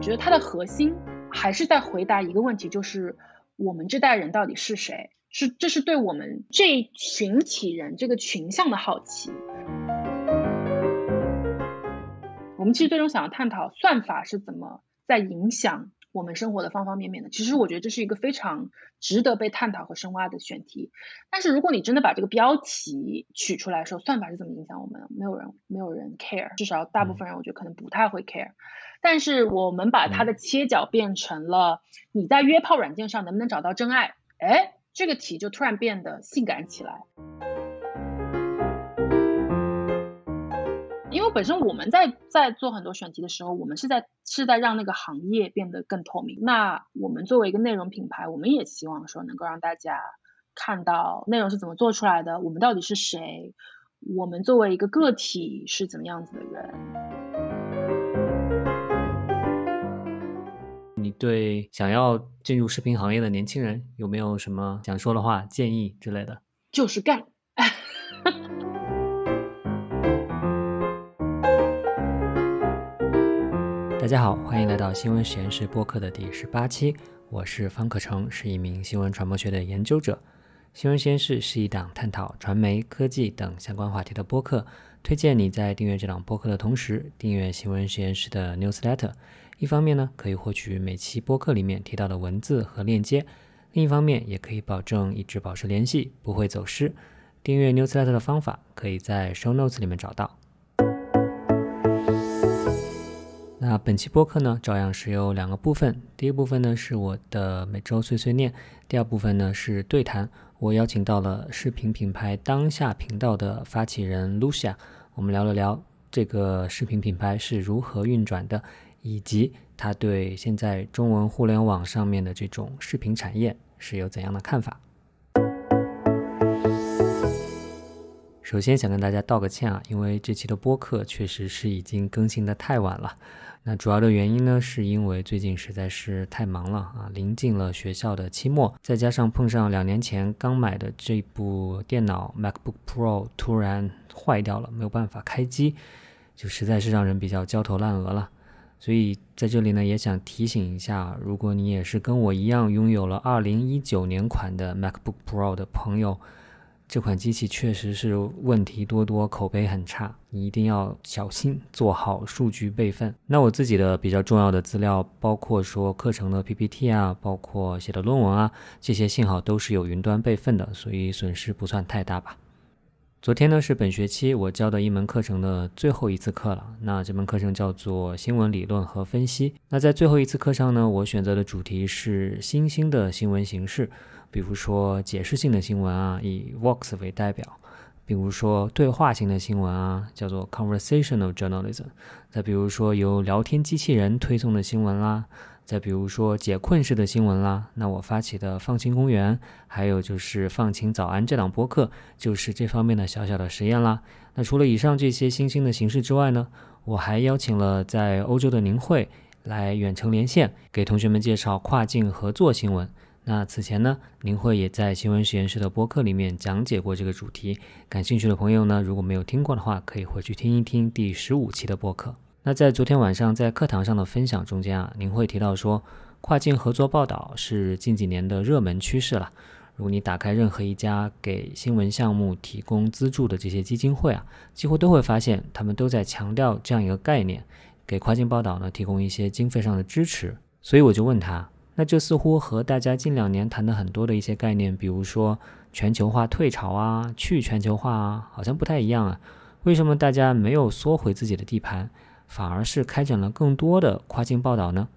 我觉得它的核心还是在回答一个问题，就是我们这代人到底是谁？是这是对我们这一群体人这个群像的好奇。我们其实最终想要探讨算法是怎么在影响我们生活的方方面面的。其实我觉得这是一个非常值得被探讨和深挖的选题。但是如果你真的把这个标题取出来说，算法是怎么影响我们，没有人没有人 care，至少大部分人我觉得可能不太会 care。但是我们把它的切角变成了你在约炮软件上能不能找到真爱？哎。这个题就突然变得性感起来，因为本身我们在在做很多选题的时候，我们是在是在让那个行业变得更透明。那我们作为一个内容品牌，我们也希望说能够让大家看到内容是怎么做出来的，我们到底是谁，我们作为一个个体是怎么样子的人。你对想要进入视频行业的年轻人，有没有什么想说的话、建议之类的？就是干！大家好，欢迎来到新闻实验室播客的第十八期，我是方可成，是一名新闻传播学的研究者。新闻实验室是一档探讨传媒、科技等相关话题的播客，推荐你在订阅这档播客的同时，订阅新闻实验室的 newsletter。一方面呢，可以获取每期播客里面提到的文字和链接；另一方面，也可以保证一直保持联系，不会走失。订阅 Newsletter 的方法，可以在 Show Notes 里面找到。那本期播客呢，照样是有两个部分。第一部分呢，是我的每周碎碎念；第二部分呢，是对谈。我邀请到了视频品牌当下频道的发起人 Lucia，我们聊了聊这个视频品牌是如何运转的。以及他对现在中文互联网上面的这种视频产业是有怎样的看法？首先想跟大家道个歉啊，因为这期的播客确实是已经更新的太晚了。那主要的原因呢，是因为最近实在是太忙了啊，临近了学校的期末，再加上碰上两年前刚买的这部电脑 MacBook Pro 突然坏掉了，没有办法开机，就实在是让人比较焦头烂额了。所以在这里呢，也想提醒一下，如果你也是跟我一样拥有了二零一九年款的 MacBook Pro 的朋友，这款机器确实是问题多多，口碑很差，你一定要小心做好数据备份。那我自己的比较重要的资料，包括说课程的 PPT 啊，包括写的论文啊，这些幸好都是有云端备份的，所以损失不算太大吧。昨天呢是本学期我教的一门课程的最后一次课了。那这门课程叫做新闻理论和分析。那在最后一次课上呢，我选择的主题是新兴的新闻形式，比如说解释性的新闻啊，以 Vox 为代表；比如说对话型的新闻啊，叫做 Conversational Journalism；再比如说由聊天机器人推送的新闻啦。再比如说解困式的新闻啦，那我发起的放晴公园，还有就是放晴早安这档播客，就是这方面的小小的实验啦。那除了以上这些新兴的形式之外呢，我还邀请了在欧洲的宁慧来远程连线，给同学们介绍跨境合作新闻。那此前呢，宁慧也在新闻实验室的播客里面讲解过这个主题。感兴趣的朋友呢，如果没有听过的话，可以回去听一听第十五期的播客。那在昨天晚上在课堂上的分享中间啊，您会提到说，跨境合作报道是近几年的热门趋势了。如果你打开任何一家给新闻项目提供资助的这些基金会啊，几乎都会发现他们都在强调这样一个概念，给跨境报道呢提供一些经费上的支持。所以我就问他，那这似乎和大家近两年谈的很多的一些概念，比如说全球化退潮啊、去全球化啊，好像不太一样啊？为什么大家没有缩回自己的地盘？反而是开展了更多的跨境报道呢？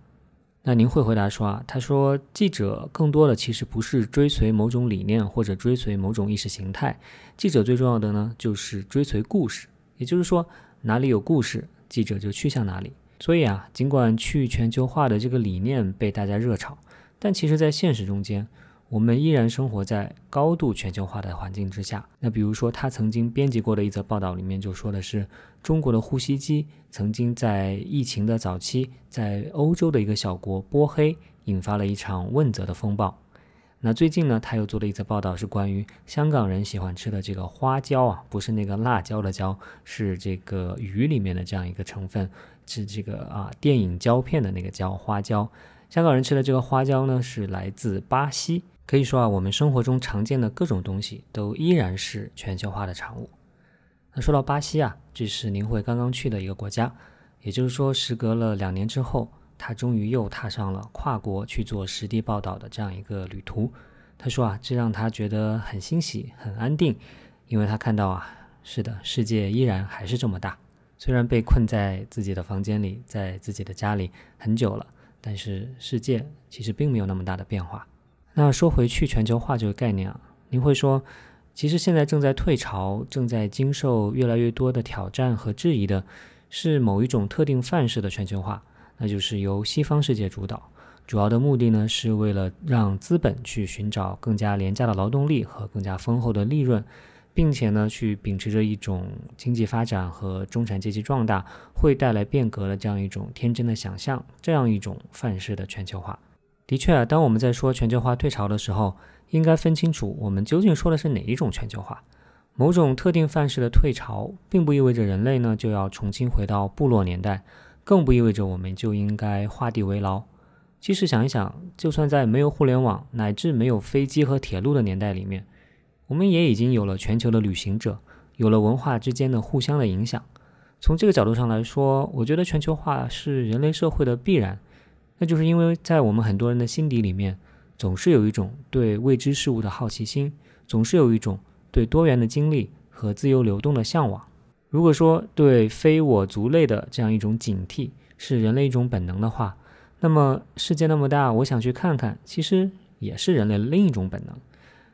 那您会回答说啊，他说记者更多的其实不是追随某种理念或者追随某种意识形态，记者最重要的呢就是追随故事，也就是说哪里有故事，记者就去向哪里。所以啊，尽管去全球化的这个理念被大家热炒，但其实在现实中间。我们依然生活在高度全球化的环境之下。那比如说，他曾经编辑过的一则报道里面就说的是，中国的呼吸机曾经在疫情的早期，在欧洲的一个小国波黑引发了一场问责的风暴。那最近呢，他又做了一则报道，是关于香港人喜欢吃的这个花椒啊，不是那个辣椒的椒，是这个鱼里面的这样一个成分，是这个啊电影胶片的那个胶花椒。香港人吃的这个花椒呢，是来自巴西。可以说啊，我们生活中常见的各种东西都依然是全球化的产物。那说到巴西啊，这是宁慧刚刚去的一个国家，也就是说，时隔了两年之后，他终于又踏上了跨国去做实地报道的这样一个旅途。他说啊，这让他觉得很欣喜、很安定，因为他看到啊，是的，世界依然还是这么大。虽然被困在自己的房间里，在自己的家里很久了，但是世界其实并没有那么大的变化。那说回去全球化这个概念啊，您会说，其实现在正在退潮，正在经受越来越多的挑战和质疑的，是某一种特定范式的全球化，那就是由西方世界主导，主要的目的呢是为了让资本去寻找更加廉价的劳动力和更加丰厚的利润，并且呢去秉持着一种经济发展和中产阶级壮大会带来变革的这样一种天真的想象，这样一种范式的全球化。的确啊，当我们在说全球化退潮的时候，应该分清楚我们究竟说的是哪一种全球化。某种特定范式的退潮，并不意味着人类呢就要重新回到部落年代，更不意味着我们就应该画地为牢。其实想一想，就算在没有互联网乃至没有飞机和铁路的年代里面，我们也已经有了全球的旅行者，有了文化之间的互相的影响。从这个角度上来说，我觉得全球化是人类社会的必然。那就是因为在我们很多人的心底里面，总是有一种对未知事物的好奇心，总是有一种对多元的经历和自由流动的向往。如果说对非我族类的这样一种警惕是人类一种本能的话，那么世界那么大，我想去看看，其实也是人类另一种本能。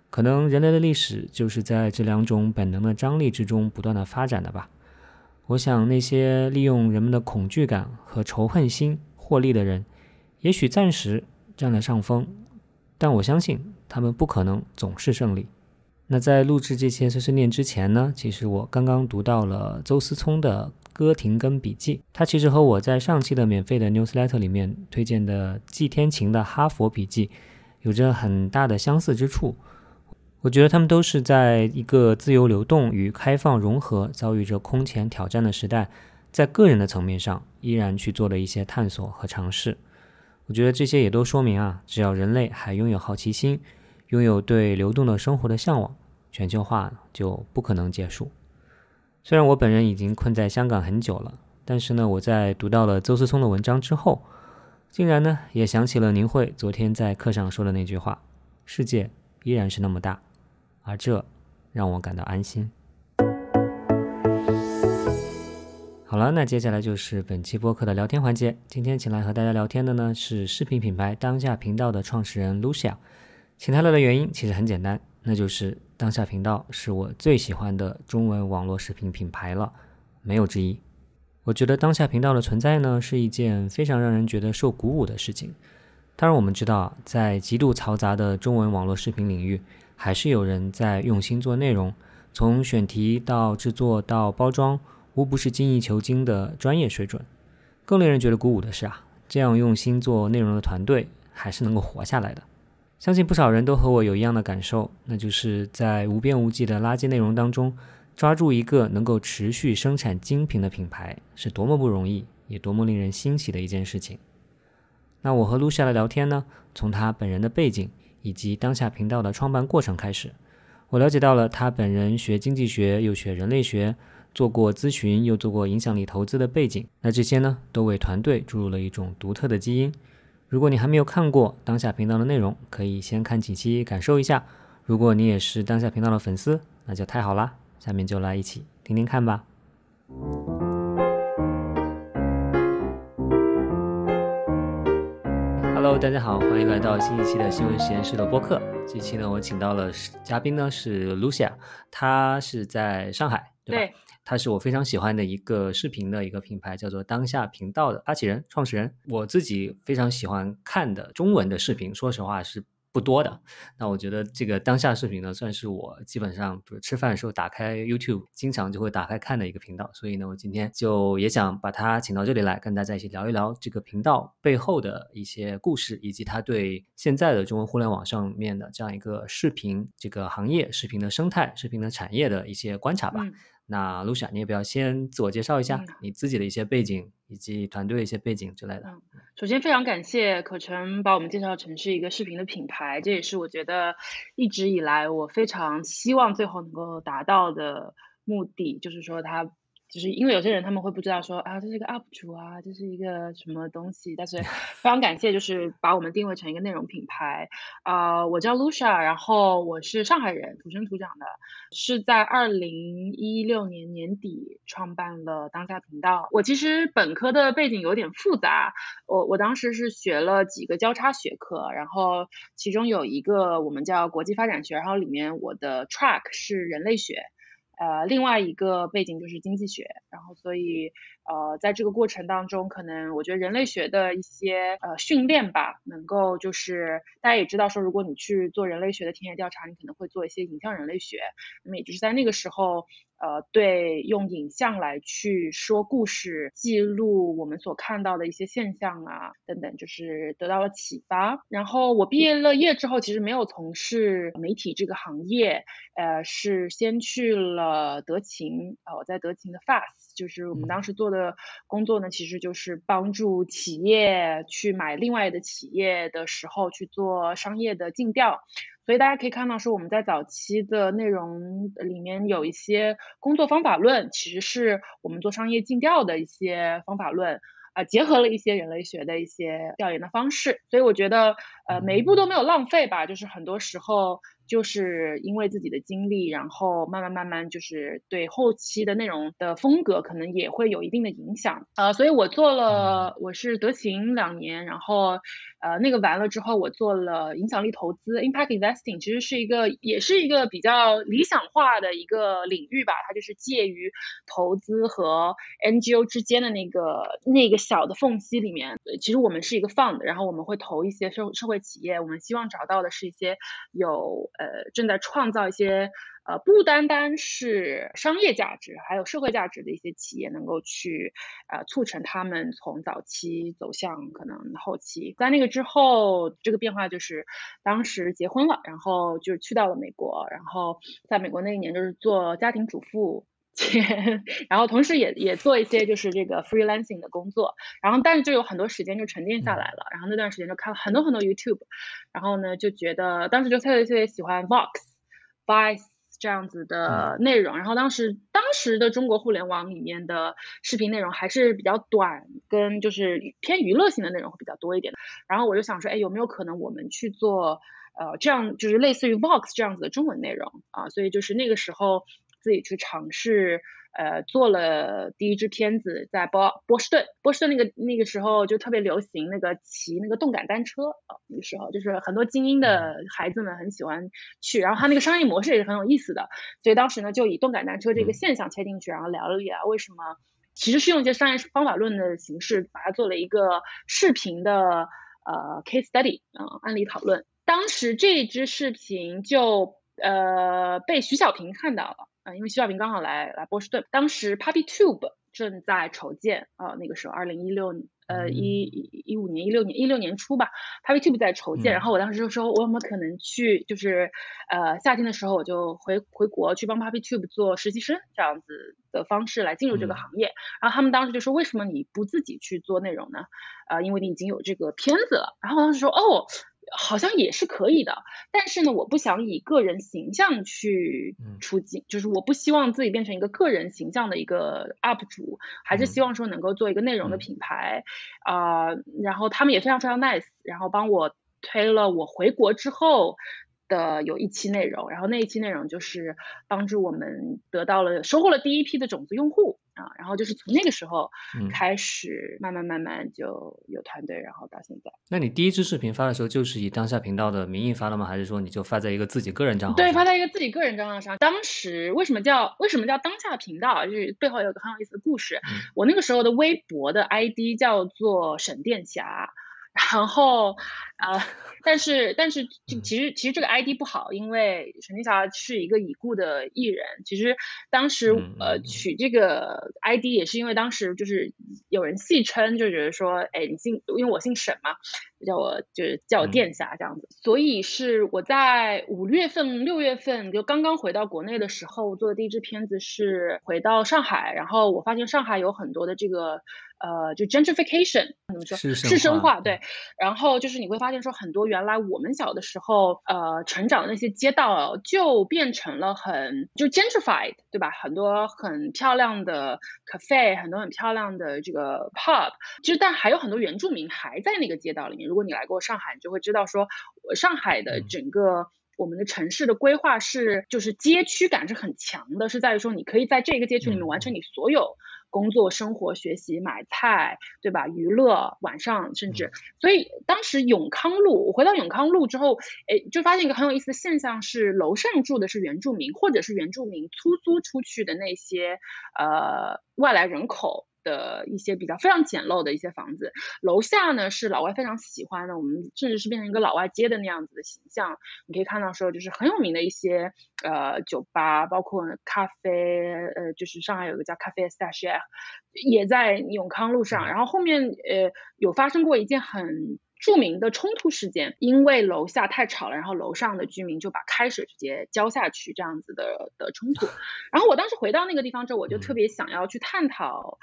可能人类的历史就是在这两种本能的张力之中不断的发展的吧。我想那些利用人们的恐惧感和仇恨心获利的人。也许暂时占了上风，但我相信他们不可能总是胜利。那在录制这些碎碎念之前呢，其实我刚刚读到了邹思聪的《哥廷根笔记》，它其实和我在上期的免费的 newsletter 里面推荐的季天晴的《哈佛笔记》有着很大的相似之处。我觉得他们都是在一个自由流动与开放融合遭遇着空前挑战的时代，在个人的层面上依然去做了一些探索和尝试。我觉得这些也都说明啊，只要人类还拥有好奇心，拥有对流动的生活的向往，全球化就不可能结束。虽然我本人已经困在香港很久了，但是呢，我在读到了邹思聪的文章之后，竟然呢也想起了宁慧昨天在课上说的那句话：“世界依然是那么大”，而这让我感到安心。好了，那接下来就是本期播客的聊天环节。今天请来和大家聊天的呢是视频品牌当下频道的创始人 Lucia。请他来的原因其实很简单，那就是当下频道是我最喜欢的中文网络视频品牌了，没有之一。我觉得当下频道的存在呢是一件非常让人觉得受鼓舞的事情。当然，我们知道在极度嘈杂的中文网络视频领域，还是有人在用心做内容，从选题到制作到包装。无不是精益求精的专业水准。更令人觉得鼓舞的是啊，这样用心做内容的团队还是能够活下来的。相信不少人都和我有一样的感受，那就是在无边无际的垃圾内容当中，抓住一个能够持续生产精品的品牌，是多么不容易，也多么令人欣喜的一件事情。那我和露夏的聊天呢，从他本人的背景以及当下频道的创办过程开始，我了解到了他本人学经济学又学人类学。做过咨询，又做过影响力投资的背景，那这些呢，都为团队注入了一种独特的基因。如果你还没有看过当下频道的内容，可以先看几期感受一下。如果你也是当下频道的粉丝，那就太好啦！下面就来一起听听看吧。Hello，大家好，欢迎来到新一期的新闻实验室的播客。这期呢，我请到了嘉宾呢是 Lucia，她是在上海，对吧？他是我非常喜欢的一个视频的一个品牌，叫做当下频道的发起人、创始人。我自己非常喜欢看的中文的视频，说实话是不多的。那我觉得这个当下视频呢，算是我基本上，比如吃饭的时候打开 YouTube，经常就会打开看的一个频道。所以呢，我今天就也想把他请到这里来，跟大家一起聊一聊这个频道背后的一些故事，以及他对现在的中文互联网上面的这样一个视频这个行业、视频的生态、视频的产业的一些观察吧。那 Lucia，你也不要先自我介绍一下嗯你自己的一些背景以及团队的一些背景之类的。嗯首先非常感谢可成把我们介绍成是一个视频的品牌，这也是我觉得一直以来我非常希望最后能够达到的目的，就是说它。就是因为有些人他们会不知道说啊，这是一个 UP 主啊，这是一个什么东西，但是 非常感谢，就是把我们定位成一个内容品牌。啊、我叫 Lucia，然后我是上海人，土生土长的，是在二零一六年年底创办了当下频道。我其实本科的背景有点复杂，我我当时是学了几个交叉学科，然后其中有一个我们叫国际发展学，然后里面我的 track 是人类学。呃，另外一个背景就是经济学，然后所以呃，在这个过程当中，可能我觉得人类学的一些呃训练吧，能够就是大家也知道说，如果你去做人类学的田野调查，你可能会做一些影像人类学，那么也就是在那个时候，呃，对用影像来去说故事，记录我们所看到的一些现象啊等等，就是得到了启发。然后我毕业了业之后，其实没有从事媒体这个行业，呃，是先去了德勤，呃，我在德勤的 FAST，就是我们当时做的的工作呢，其实就是帮助企业去买另外的企业的时候去做商业的尽调。所以大家可以看到，说我们在早期的内容里面有一些工作方法论，其实是我们做商业尽调的一些方法论。啊、结合了一些人类学的一些调研的方式，所以我觉得，呃，每一步都没有浪费吧，就是很多时候就是因为自己的经历，然后慢慢慢慢就是对后期的内容的风格可能也会有一定的影响。呃，所以我做了，我是德勤两年，然后呃那个完了之后，我做了影响力投资 （impact investing），其实是一个也是一个比较理想化的一个领域吧，它就是介于投资和 NGO 之间的那个那个小的缝隙里面。呃其实我们是一个 fund，然后我们会投一些社社会企业，我们希望找到的是一些有呃正在创造一些。呃，不单单是商业价值，还有社会价值的一些企业，能够去呃促成他们从早期走向可能后期。在那个之后，这个变化就是当时结婚了，然后就是去到了美国，然后在美国那一年就是做家庭主妇。然后同时也也做一些就是这个 freelancing 的工作，然后但是就有很多时间就沉淀下来了，然后那段时间就看了很多很多 YouTube，然后呢就觉得当时就特别特别喜欢 Vox、Vice 这样子的内容，然后当时当时的中国互联网里面的视频内容还是比较短，跟就是偏娱乐性的内容会比较多一点的，然后我就想说，哎，有没有可能我们去做呃这样就是类似于 Vox 这样子的中文内容啊？所以就是那个时候自己去尝试。呃，做了第一支片子，在波波士顿，波士顿那个那个时候就特别流行那个骑那个动感单车啊，那个时候就是很多精英的孩子们很喜欢去，然后它那个商业模式也是很有意思的，所以当时呢就以动感单车这个现象切进去，然后聊了聊为什么，其实是用一些商业方法论的形式把它做了一个视频的呃 case study 啊、呃、案例讨论，当时这支视频就呃被徐小平看到了。啊，因为徐小平刚好来来波士顿，当时 Puppy Tube 正在筹建，呃，那个时候二零一六呃一一五年一六年一六年初吧，Puppy Tube 在筹建，然后我当时就说，我有没有可能去，就是呃夏天的时候我就回回国去帮 Puppy Tube 做实习生这样子的方式来进入这个行业，然后他们当时就说，为什么你不自己去做内容呢？呃，因为你已经有这个片子了，然后我当时说，哦。好像也是可以的，但是呢，我不想以个人形象去出镜，就是我不希望自己变成一个个人形象的一个 UP 主，还是希望说能够做一个内容的品牌啊、呃。然后他们也非常非常 nice，然后帮我推了我回国之后的有一期内容，然后那一期内容就是帮助我们得到了收获了第一批的种子用户。啊，然后就是从那个时候开始，慢慢慢慢就有团队，然后到现在。那你第一支视频发的时候，就是以当下频道的名义发的吗？还是说你就发在一个自己个人账号？对，发在一个自己个人账号上。当时为什么叫为什么叫当下频道？就是背后有个很有意思的故事。嗯、我那个时候的微博的 ID 叫做沈殿霞。然后，呃，但是但是其实其实这个 ID 不好，因为沈殿霞是一个已故的艺人。其实当时呃取这个 ID 也是因为当时就是有人戏称，就觉得说，哎，你姓，因为我姓沈嘛，叫我就是叫我殿下这样子。所以是我在五月份、六月份就刚刚回到国内的时候做的第一支片子是回到上海，然后我发现上海有很多的这个。呃，就 gentrification 怎么说？是生化，对。然后就是你会发现说，很多原来我们小的时候，呃，成长的那些街道就变成了很就 gentrified，对吧？很多很漂亮的 cafe，很多很漂亮的这个 pub，其实但还有很多原住民还在那个街道里面。如果你来过上海，你就会知道说，上海的整个我们的城市的规划是就是街区感是很强的，是在于说你可以在这个街区里面完成你所有。工作、生活、学习、买菜，对吧？娱乐，晚上甚至，所以当时永康路，我回到永康路之后，哎，就发现一个很有意思的现象是，楼上住的是原住民，或者是原住民出租出去的那些呃外来人口。的一些比较非常简陋的一些房子，楼下呢是老外非常喜欢的，我们甚至是变成一个老外街的那样子的形象。你可以看到说，就是很有名的一些呃酒吧，包括咖啡，呃，就是上海有一个叫咖啡 Station，也在永康路上。然后后面呃有发生过一件很著名的冲突事件，因为楼下太吵了，然后楼上的居民就把开水直接浇下去，这样子的的冲突。然后我当时回到那个地方之后，我就特别想要去探讨。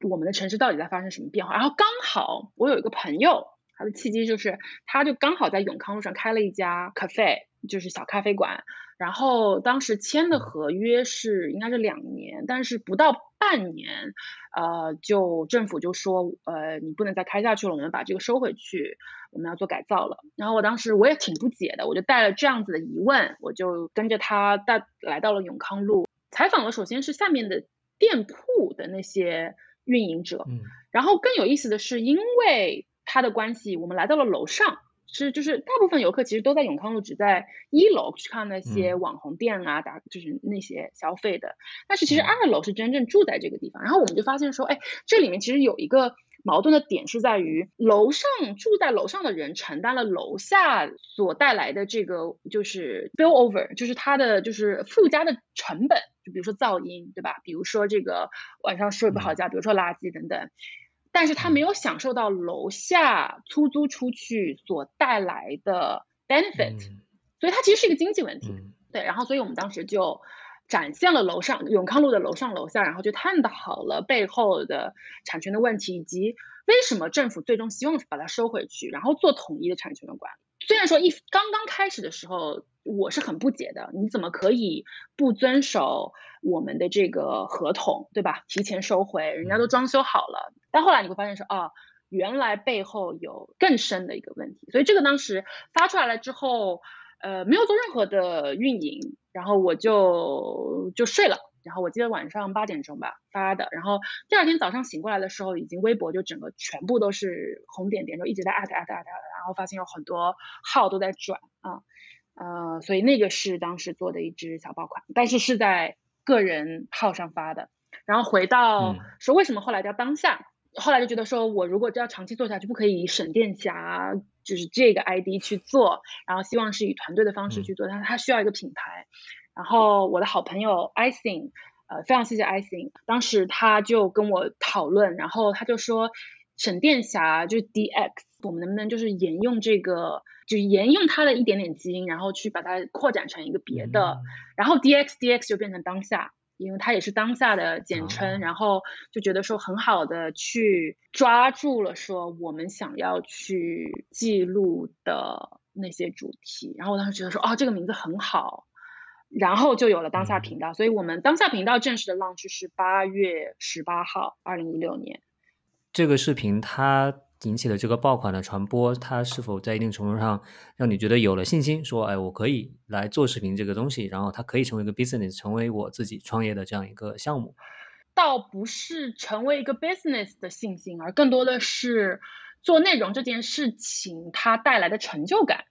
我们的城市到底在发生什么变化？然后刚好我有一个朋友，他的契机就是，他就刚好在永康路上开了一家 cafe，就是小咖啡馆。然后当时签的合约是应该是两年，但是不到半年，呃，就政府就说，呃，你不能再开下去了，我们把这个收回去，我们要做改造了。然后我当时我也挺不解的，我就带了这样子的疑问，我就跟着他带来到了永康路，采访了首先是下面的店铺的那些。运营者，嗯，然后更有意思的是，因为他的关系，我们来到了楼上，是就是大部分游客其实都在永康路，只在一楼去看那些网红店啊，打就是那些消费的，但是其实二楼是真正住在这个地方。然后我们就发现说，哎，这里面其实有一个矛盾的点是在于，楼上住在楼上的人承担了楼下所带来的这个就是 bill over，就是他的就是附加的成本。就比如说噪音，对吧？比如说这个晚上睡不好觉，比如说垃圾等等，但是他没有享受到楼下出租出去所带来的 benefit，所以它其实是一个经济问题。对，然后所以我们当时就展现了楼上永康路的楼上楼下，然后就探讨了背后的产权的问题，以及为什么政府最终希望把它收回去，然后做统一的产权的管理。虽然说一刚刚开始的时候。我是很不解的，你怎么可以不遵守我们的这个合同，对吧？提前收回，人家都装修好了。但后来你会发现说，哦，原来背后有更深的一个问题。所以这个当时发出来了之后，呃，没有做任何的运营，然后我就就睡了。然后我记得晚上八点钟吧发的，然后第二天早上醒过来的时候，已经微博就整个全部都是红点点，就一直在艾特艾特艾特，然后发现有很多号都在转啊。呃，所以那个是当时做的一支小爆款，但是是在个人号上发的。然后回到说为什么后来叫当下，后来就觉得说我如果要长期做下去，不可以以沈殿霞就是这个 ID 去做，然后希望是以团队的方式去做，但是它需要一个品牌。然后我的好朋友 i c i n g 呃，非常谢谢 i c i n g 当时他就跟我讨论，然后他就说沈殿霞就是 DX，我们能不能就是沿用这个。就是沿用它的一点点基因，然后去把它扩展成一个别的，然后 D X D X 就变成当下，因为它也是当下的简称，然后就觉得说很好的去抓住了说我们想要去记录的那些主题，然后我当时觉得说哦这个名字很好，然后就有了当下频道，所以我们当下频道正式的 launch 是八月十八号，二零一六年。这个视频它。引起的这个爆款的传播，它是否在一定程度上让你觉得有了信心？说，哎，我可以来做视频这个东西，然后它可以成为一个 business，成为我自己创业的这样一个项目。倒不是成为一个 business 的信心，而更多的是做内容这件事情它带来的成就感。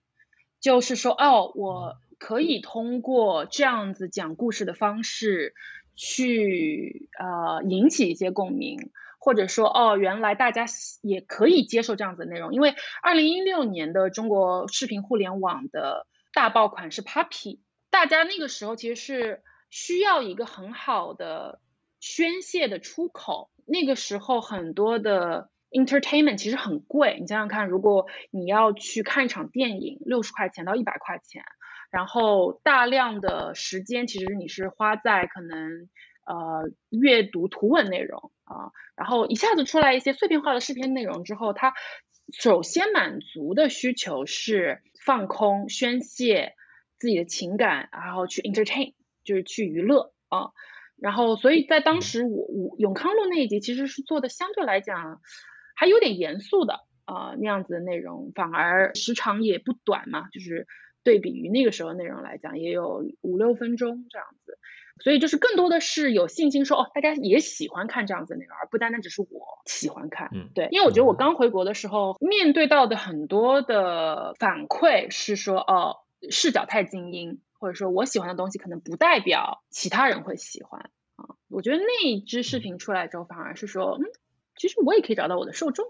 就是说，哦，我可以通过这样子讲故事的方式去呃引起一些共鸣。或者说，哦，原来大家也可以接受这样子的内容，因为二零一六年的中国视频互联网的大爆款是 Papi，大家那个时候其实是需要一个很好的宣泄的出口，那个时候很多的 entertainment 其实很贵，你想想看，如果你要去看一场电影，六十块钱到一百块钱，然后大量的时间其实你是花在可能呃阅读图文内容啊，然后一下子出来一些碎片化的视频内容之后，它首先满足的需求是放空、宣泄自己的情感，然后去 entertain，就是去娱乐啊。然后，所以在当时我我永康路那一集其实是做的相对来讲还有点严肃的啊那样子的内容，反而时长也不短嘛，就是对比于那个时候内容来讲，也有五六分钟这样子。所以就是更多的是有信心说哦，大家也喜欢看这样子的内容，而不单单只是我喜欢看。嗯，对，因为我觉得我刚回国的时候面对到的很多的反馈是说哦，视角太精英。或者说我喜欢的东西可能不代表其他人会喜欢啊，我觉得那一支视频出来之后，反而是说，嗯，其实我也可以找到我的受众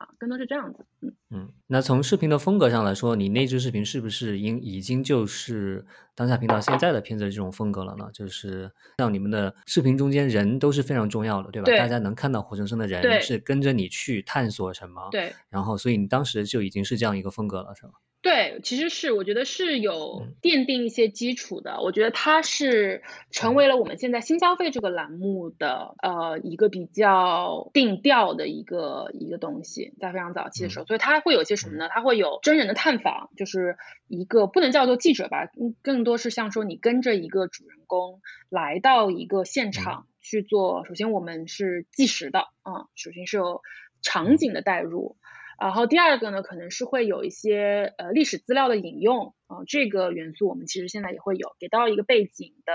啊，更多是这样子，嗯嗯。那从视频的风格上来说，你那支视频是不是应已经就是当下频道现在的片子的这种风格了呢？就是像你们的视频中间人都是非常重要的，对吧？对。大家能看到活生生的人是跟着你去探索什么，对。然后，所以你当时就已经是这样一个风格了，是吗？对，其实是我觉得是有奠定一些基础的。我觉得它是成为了我们现在新消费这个栏目的呃一个比较定调的一个一个东西，在非常早期的时候，所以它会有些什么呢？它会有真人的探访，就是一个不能叫做记者吧，更更多是像说你跟着一个主人公来到一个现场去做。首先我们是计时的啊，首先是有场景的代入。然后第二个呢，可能是会有一些呃历史资料的引用啊，这个元素我们其实现在也会有给到一个背景的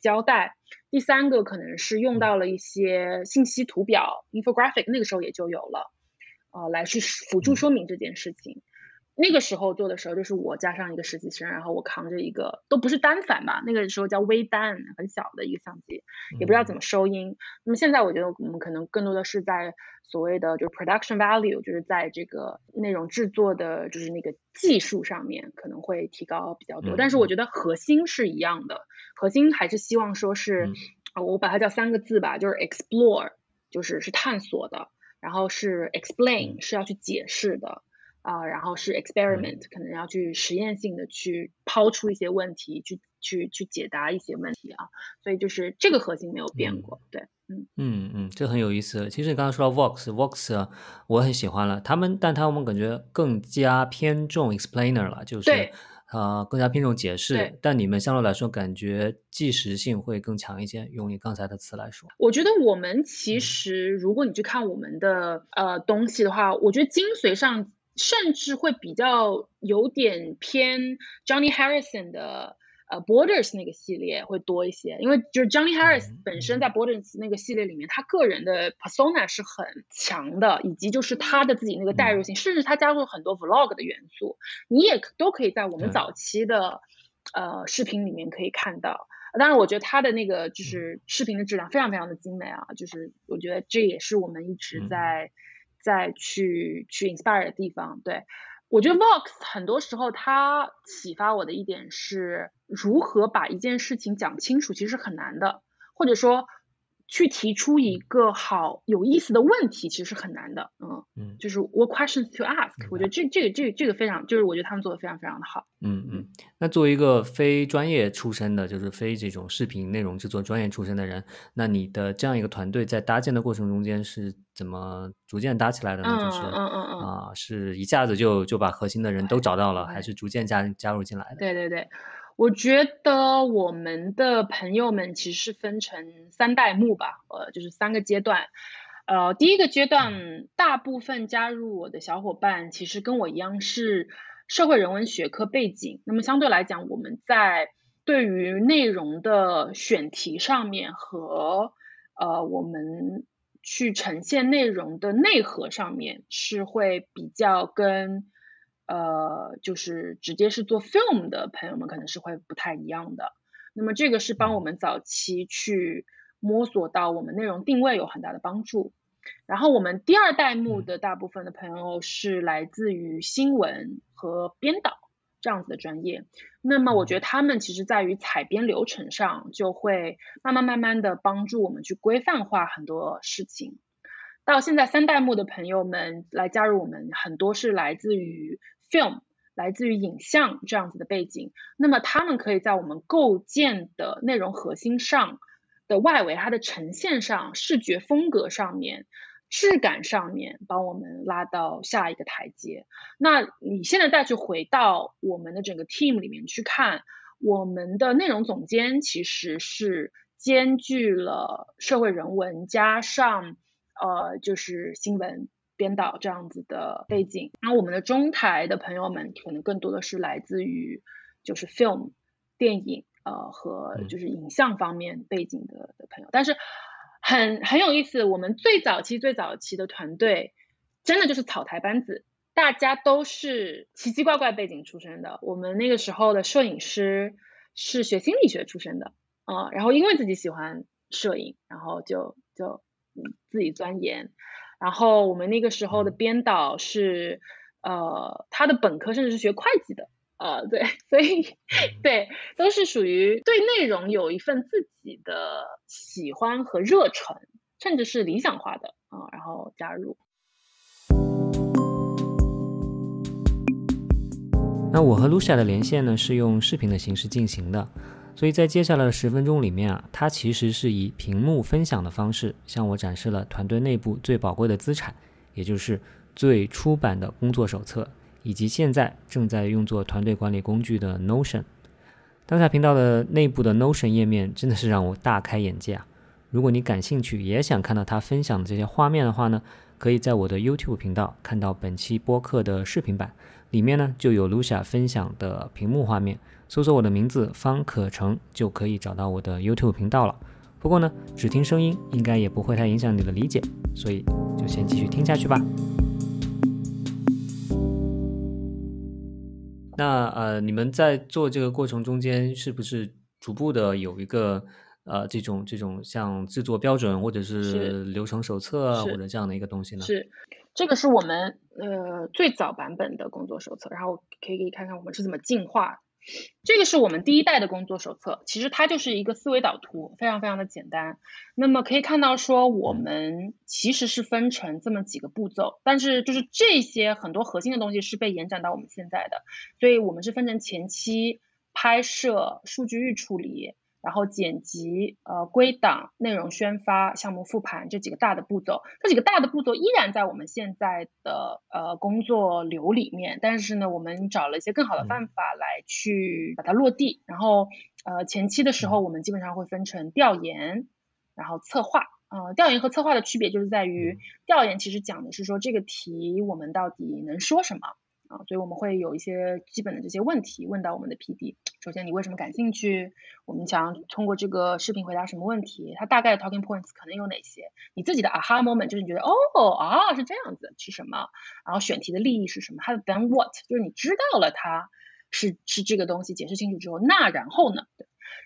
交代。第三个可能是用到了一些信息图表 infographic，那个时候也就有了，呃，来去辅助说明这件事情。那个时候做的时候，就是我加上一个实习生，然后我扛着一个都不是单反吧，那个时候叫微单，很小的一个相机，也不知道怎么收音。那么现在我觉得我们可能更多的是在所谓的就是 production value，就是在这个内容制作的，就是那个技术上面可能会提高比较多。但是我觉得核心是一样的，核心还是希望说是，我把它叫三个字吧，就是 explore，就是是探索的，然后是 explain，是要去解释的。啊，然后是 experiment，可能要去实验性的去抛出一些问题，去去去解答一些问题啊，所以就是这个核心没有变过，对，嗯。嗯嗯，这很有意思。其实你刚刚说到 Vox，Vox 我很喜欢了，他们，但他们感觉更加偏重 explainer 了，就是。呃，更加偏重解释，但你们相对来说感觉即时性会更强一些。用你刚才的词来说，我觉得我们其实，如果你去看我们的呃东西的话，我觉得精髓上甚至会比较有点偏 Johnny Harrison 的。呃，Borders 那个系列会多一些，因为就是 Johnny Harris 本身在 Borders 那个系列里面，他个人的 persona 是很强的，以及就是他的自己那个代入性，甚至他加入了很多 vlog 的元素，你也都可以在我们早期的呃视频里面可以看到。当然，我觉得他的那个就是视频的质量非常非常的精美啊，就是我觉得这也是我们一直在再去去 inspire 的地方，对。我觉得 Vox 很多时候它启发我的一点是，如何把一件事情讲清楚，其实很难的，或者说。去提出一个好有意思的问题，其实是很难的，嗯嗯，就是 what questions to ask，我觉得这这个这个这个非常，就是我觉得他们做的非常非常的好，嗯嗯。那作为一个非专业出身的，就是非这种视频内容制作专业出身的人，那你的这样一个团队在搭建的过程中间是怎么逐渐搭起来的呢？就是嗯嗯嗯啊，是一下子就就把核心的人都找到了，还是逐渐加加入进来的？对对对。我觉得我们的朋友们其实是分成三代目吧，呃，就是三个阶段。呃，第一个阶段，大部分加入我的小伙伴其实跟我一样是社会人文学科背景，那么相对来讲，我们在对于内容的选题上面和呃我们去呈现内容的内核上面是会比较跟。呃，就是直接是做 film 的朋友们可能是会不太一样的。那么这个是帮我们早期去摸索到我们内容定位有很大的帮助。然后我们第二代目的大部分的朋友是来自于新闻和编导这样子的专业。那么我觉得他们其实在于采编流程上就会慢慢慢慢的帮助我们去规范化很多事情。到现在三代目的朋友们来加入我们，很多是来自于 film，来自于影像这样子的背景。那么他们可以在我们构建的内容核心上的外围，它的呈现上、视觉风格上面、质感上面，帮我们拉到下一个台阶。那你现在再去回到我们的整个 team 里面去看，我们的内容总监其实是兼具了社会人文加上。呃，就是新闻编导这样子的背景，那我们的中台的朋友们可能更多的是来自于就是 film 电影呃和就是影像方面背景的的朋友，但是很很有意思，我们最早期最早期的团队真的就是草台班子，大家都是奇奇怪怪背景出身的，我们那个时候的摄影师是学心理学出身的啊，然后因为自己喜欢摄影，然后就就。自己钻研，然后我们那个时候的编导是，呃，他的本科甚至是学会计的，呃，对，所以 对，都是属于对内容有一份自己的喜欢和热忱，甚至是理想化的啊，然后加入。那我和 Lucia 的连线呢，是用视频的形式进行的。所以在接下来的十分钟里面啊，它其实是以屏幕分享的方式向我展示了团队内部最宝贵的资产，也就是最初版的工作手册，以及现在正在用作团队管理工具的 Notion。当下频道的内部的 Notion 页面真的是让我大开眼界啊！如果你感兴趣，也想看到他分享的这些画面的话呢，可以在我的 YouTube 频道看到本期播客的视频版，里面呢就有 Lucia 分享的屏幕画面。搜索我的名字方可成就可以找到我的 YouTube 频道了。不过呢，只听声音应该也不会太影响你的理解，所以就先继续听下去吧。那呃，你们在做这个过程中间，是不是逐步的有一个呃这种这种像制作标准或者是流程手册或者这样的一个东西呢？是，这个是我们呃最早版本的工作手册，然后可以给你看看我们是怎么进化。这个是我们第一代的工作手册，其实它就是一个思维导图，非常非常的简单。那么可以看到说，我们其实是分成这么几个步骤，但是就是这些很多核心的东西是被延展到我们现在的，所以我们是分成前期拍摄、数据预处理。然后剪辑、呃归档、内容宣发、项目复盘这几个大的步骤，这几个大的步骤依然在我们现在的呃工作流里面，但是呢，我们找了一些更好的办法来去把它落地。然后呃前期的时候，我们基本上会分成调研，然后策划。呃，调研和策划的区别就是在于，调研其实讲的是说这个题我们到底能说什么。啊，所以我们会有一些基本的这些问题问到我们的 PD。首先，你为什么感兴趣？我们想通过这个视频回答什么问题？它大概的 talking points 可能有哪些？你自己的 aha moment 就是你觉得哦啊是这样子是什么？然后选题的利益是什么？它的 then what 就是你知道了它是是这个东西，解释清楚之后，那然后呢？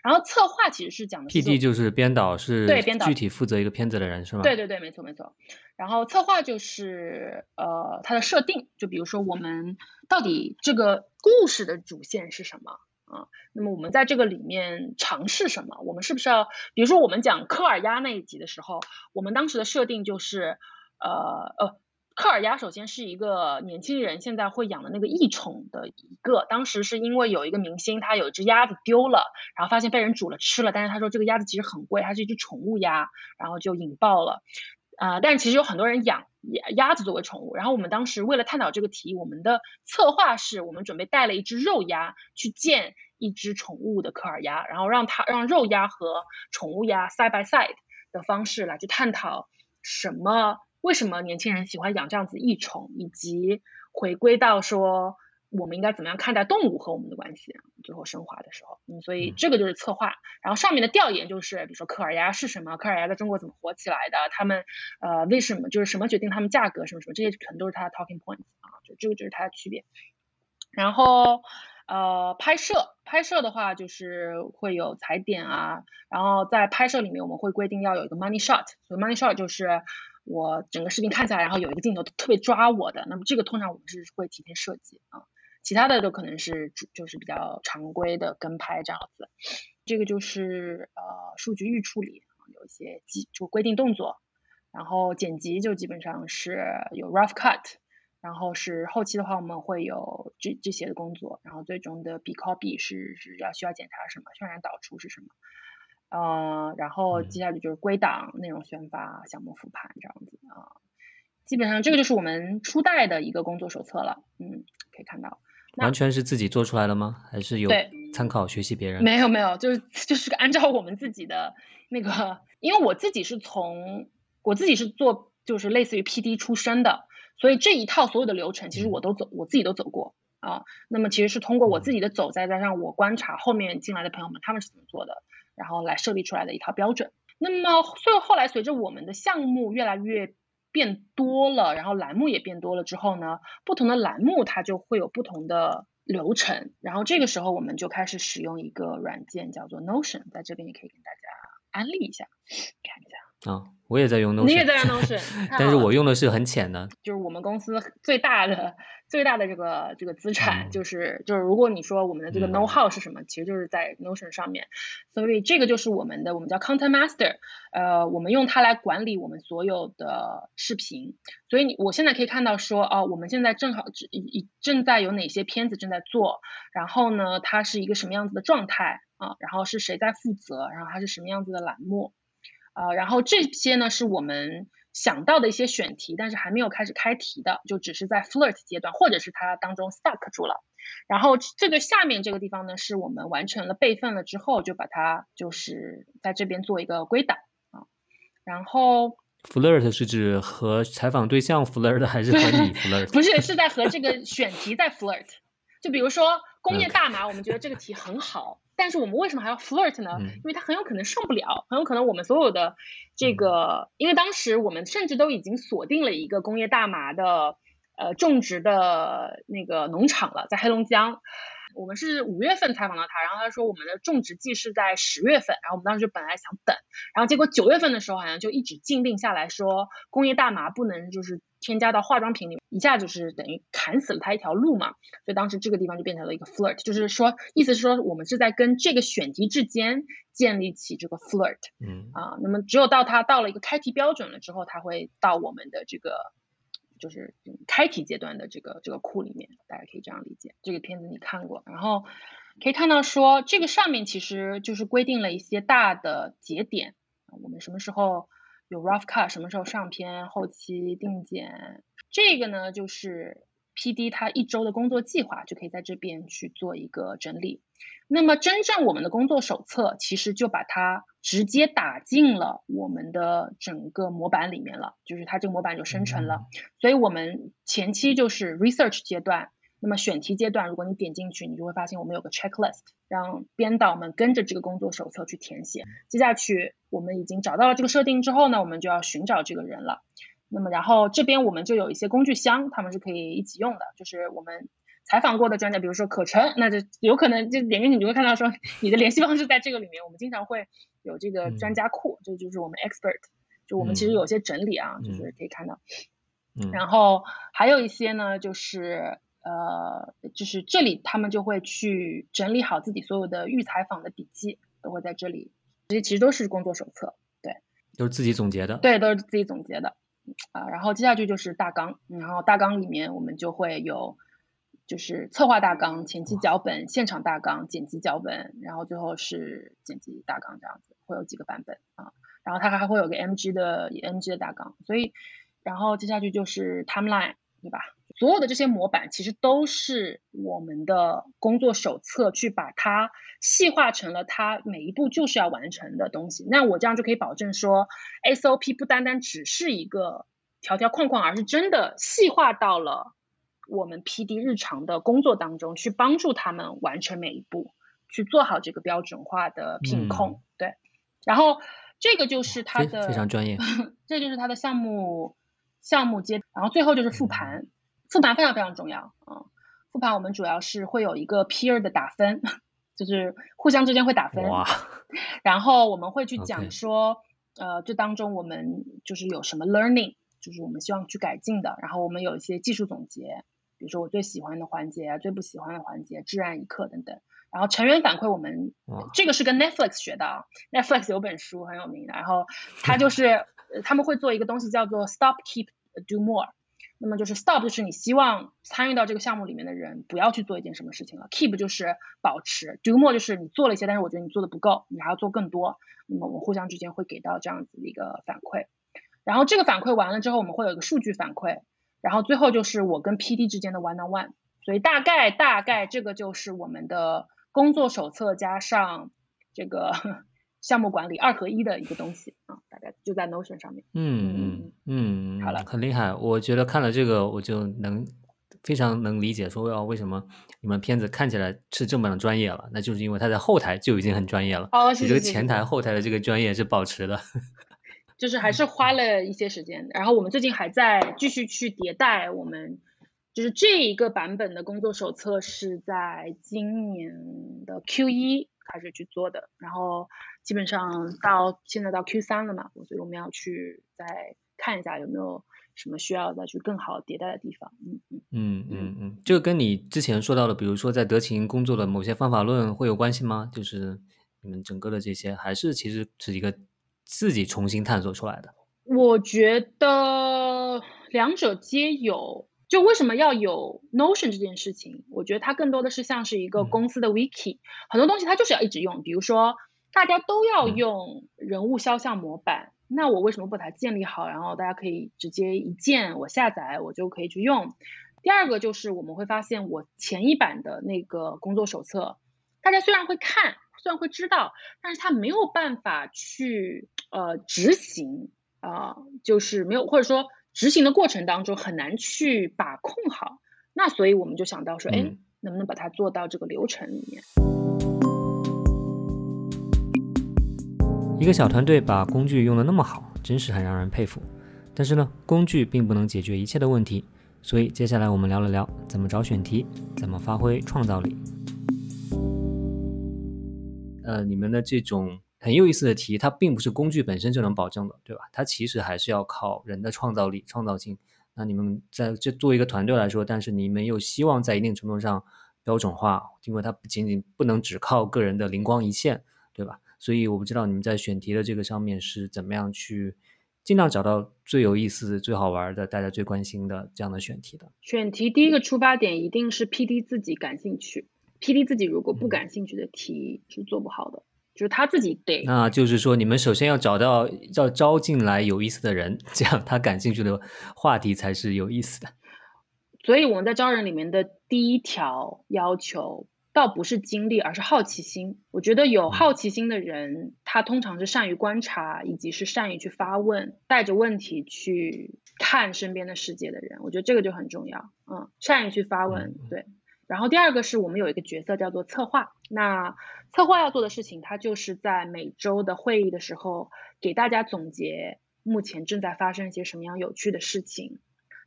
然后策划其实是讲的，P D 就是编导，是对编导具体负责一个片子的人是吗？对对对，没错没错。然后策划就是呃它的设定，就比如说我们到底这个故事的主线是什么啊？那么我们在这个里面尝试什么？我们是不是要，比如说我们讲科尔鸭那一集的时候，我们当时的设定就是呃呃。科尔鸭首先是一个年轻人现在会养的那个异宠的一个，当时是因为有一个明星他有一只鸭子丢了，然后发现被人煮了吃了，但是他说这个鸭子其实很贵，它是一只宠物鸭，然后就引爆了。啊，但其实有很多人养鸭鸭子作为宠物，然后我们当时为了探讨这个题，我们的策划是我们准备带了一只肉鸭去见一只宠物的科尔鸭，然后让它让肉鸭和宠物鸭 side by side 的方式来去探讨什么。为什么年轻人喜欢养这样子异宠，以及回归到说我们应该怎么样看待动物和我们的关系？最后升华的时候，嗯，所以这个就是策划。然后上面的调研就是，比如说科尔鸭是什么，科尔鸭在中国怎么火起来的？他们呃为什么就是什么决定他们价格什么什么？这些可能都是它的 talking points 啊，就这个就是它的区别。然后呃拍摄拍摄的话就是会有踩点啊，然后在拍摄里面我们会规定要有一个 money shot，所以 money shot 就是。我整个视频看下来，然后有一个镜头特别抓我的，那么这个通常我们是会提前设计啊，其他的都可能是主就是比较常规的跟拍这样子。这个就是呃数据预处理，有一些基就规定动作，然后剪辑就基本上是有 rough cut，然后是后期的话我们会有这这些的工作，然后最终的 B copy 是是要需要检查什么，渲染导出是什么，呃，然后接下来就是归档、内容宣发、项目复盘这样子啊，基本上这个就是我们初代的一个工作手册了，嗯，可以看到。完全是自己做出来的吗？还是有参考学习别人？没有没有，就是 就是按照我们自己的那个，因为我自己是从我自己是做就是类似于 P D 出身的，所以这一套所有的流程其实我都走，我自己都走过啊。那么其实是通过我自己的走，再加上我观察后面进来的朋友们他们是怎么做的，然后来设立出来的一套标准。那么所以后来随着我们的项目越来越。变多了，然后栏目也变多了之后呢，不同的栏目它就会有不同的流程，然后这个时候我们就开始使用一个软件叫做 Notion，在这边也可以跟大家安利一下，看一下啊。我也在用 Notion，你也在用 Notion，但是我用的是很浅的。就是我们公司最大的最大的这个这个资产，就是就是如果你说我们的这个 know how 是什么，其实就是在 Notion 上面。所以这个就是我们的，我们叫 Content Master，呃，我们用它来管理我们所有的视频。所以你我现在可以看到说，哦，我们现在正好正正在有哪些片子正在做，然后呢，它是一个什么样子的状态啊？然后是谁在负责？然后它是什么样子的栏目？呃，然后这些呢是我们想到的一些选题，但是还没有开始开题的，就只是在 flirt 阶段，或者是它当中 stuck 住了。然后这个下面这个地方呢，是我们完成了备份了之后，就把它就是在这边做一个归档啊。然后 flirt 是指和采访对象 flirt 还是和你 flirt？不是，是在和这个选题在 flirt。就比如说工业大麻，我们觉得这个题很好。但是我们为什么还要 flirt 呢？因为它很有可能上不了，很有可能我们所有的这个，因为当时我们甚至都已经锁定了一个工业大麻的呃种植的那个农场了，在黑龙江。我们是五月份采访到他，然后他说我们的种植季是在十月份，然后我们当时就本来想等，然后结果九月份的时候好像就一纸禁令下来说工业大麻不能就是添加到化妆品里，一下就是等于砍死了他一条路嘛，所以当时这个地方就变成了一个 flirt，就是说意思是说我们是在跟这个选题之间建立起这个 flirt，嗯啊，那么只有到他到了一个开题标准了之后，他会到我们的这个。就是开题阶段的这个这个库里面，大家可以这样理解。这个片子你看过，然后可以看到说，这个上面其实就是规定了一些大的节点，我们什么时候有 rough cut，什么时候上片，后期定剪。这个呢，就是 P D 他一周的工作计划，就可以在这边去做一个整理。那么真正我们的工作手册，其实就把它直接打进了我们的整个模板里面了，就是它这个模板就生成了。所以我们前期就是 research 阶段，那么选题阶段，如果你点进去，你就会发现我们有个 checklist，让编导们跟着这个工作手册去填写。接下去我们已经找到了这个设定之后呢，我们就要寻找这个人了。那么然后这边我们就有一些工具箱，他们是可以一起用的，就是我们。采访过的专家，比如说可成，那就有可能就点进去你就会看到说你的联系方式在这个里面。我们经常会有这个专家库，这就是我们 expert，就我们其实有些整理啊，就是可以看到。然后还有一些呢，就是呃，就是这里他们就会去整理好自己所有的预采访的笔记，都会在这里。这些其实都是工作手册，对，都是自己总结的。对，都是自己总结的啊。然后接下去就是大纲，然后大纲里面我们就会有。就是策划大纲、前期脚本、现场大纲、剪辑脚本，然后最后是剪辑大纲这样子，会有几个版本啊。然后它还会有个 MG 的 MG 的大纲，所以然后接下去就是 timeline，对吧？所有的这些模板其实都是我们的工作手册，去把它细化成了它每一步就是要完成的东西。那我这样就可以保证说，SOP 不单单只是一个条条框框，而是真的细化到了。我们 P D 日常的工作当中，去帮助他们完成每一步，去做好这个标准化的品控，对。然后这个就是他的非常专业，这就是他的项目项目阶，然后最后就是复盘，复盘非常非常重要啊。复盘我们主要是会有一个 peer 的打分，就是互相之间会打分，然后我们会去讲说，呃，这当中我们就是有什么 learning，就是我们希望去改进的，然后我们有一些技术总结。比如说我最喜欢的环节，最不喜欢的环节，至暗一刻等等。然后成员反馈我们，这个是跟 Netflix 学的，Netflix 有本书很有名的，然后他 就是他们会做一个东西叫做 stop keep do more。那么就是 stop 就是你希望参与到这个项目里面的人不要去做一件什么事情了，keep 就是保持，do more 就是你做了一些，但是我觉得你做的不够，你还要做更多。那么我们互相之间会给到这样子的一个反馈，然后这个反馈完了之后，我们会有一个数据反馈，然后最后就是我跟 PD 之间的 one on one。所以大概大概这个就是我们的工作手册加上这个。项目管理二合一的一个东西啊，大概就在 Notion 上面。嗯嗯嗯，好了，很厉害。我觉得看了这个，我就能非常能理解，说要为什么你们片子看起来是这么专业了，那就是因为他在后台就已经很专业了。哦，你这个前台后台的这个专业是保持的，就是还是花了一些时间。然后我们最近还在继续去迭代，我们就是这一个版本的工作手册是在今年的 Q 一开始去做的，然后。基本上到现在到 Q 三了嘛，所以我们要去再看一下有没有什么需要再去更好迭代的地方。嗯嗯嗯嗯嗯，这个跟你之前说到的，比如说在德勤工作的某些方法论会有关系吗？就是你们整个的这些，还是其实是一个自己重新探索出来的？我觉得两者皆有。就为什么要有 Notion 这件事情？我觉得它更多的是像是一个公司的 Wiki，很多东西它就是要一直用，比如说。大家都要用人物肖像模板，那我为什么不把它建立好，然后大家可以直接一键我下载，我就可以去用。第二个就是我们会发现，我前一版的那个工作手册，大家虽然会看，虽然会知道，但是他没有办法去呃执行啊，就是没有或者说执行的过程当中很难去把控好。那所以我们就想到说，哎，能不能把它做到这个流程里面？一个小团队把工具用的那么好，真是很让人佩服。但是呢，工具并不能解决一切的问题，所以接下来我们聊了聊怎么找选题，怎么发挥创造力。呃，你们的这种很有意思的题，它并不是工具本身就能保证的，对吧？它其实还是要靠人的创造力、创造性。那你们在这作为一个团队来说，但是你们又希望在一定程度上标准化，因为它不仅仅不能只靠个人的灵光一现，对吧？所以我不知道你们在选题的这个上面是怎么样去尽量找到最有意思、最好玩的、大家最关心的这样的选题的。选题第一个出发点一定是 PD 自己感兴趣，PD 自己如果不感兴趣的题是做不好的，就是他自己得。那就是说，你们首先要找到要招进来有意思的人，这样他感兴趣的话题才是有意思的。所以我们在招人里面的第一条要求。倒不是经历，而是好奇心。我觉得有好奇心的人，他通常是善于观察，以及是善于去发问，带着问题去看身边的世界的人。我觉得这个就很重要。嗯，善于去发问，对。然后第二个是我们有一个角色叫做策划。那策划要做的事情，他就是在每周的会议的时候，给大家总结目前正在发生一些什么样有趣的事情，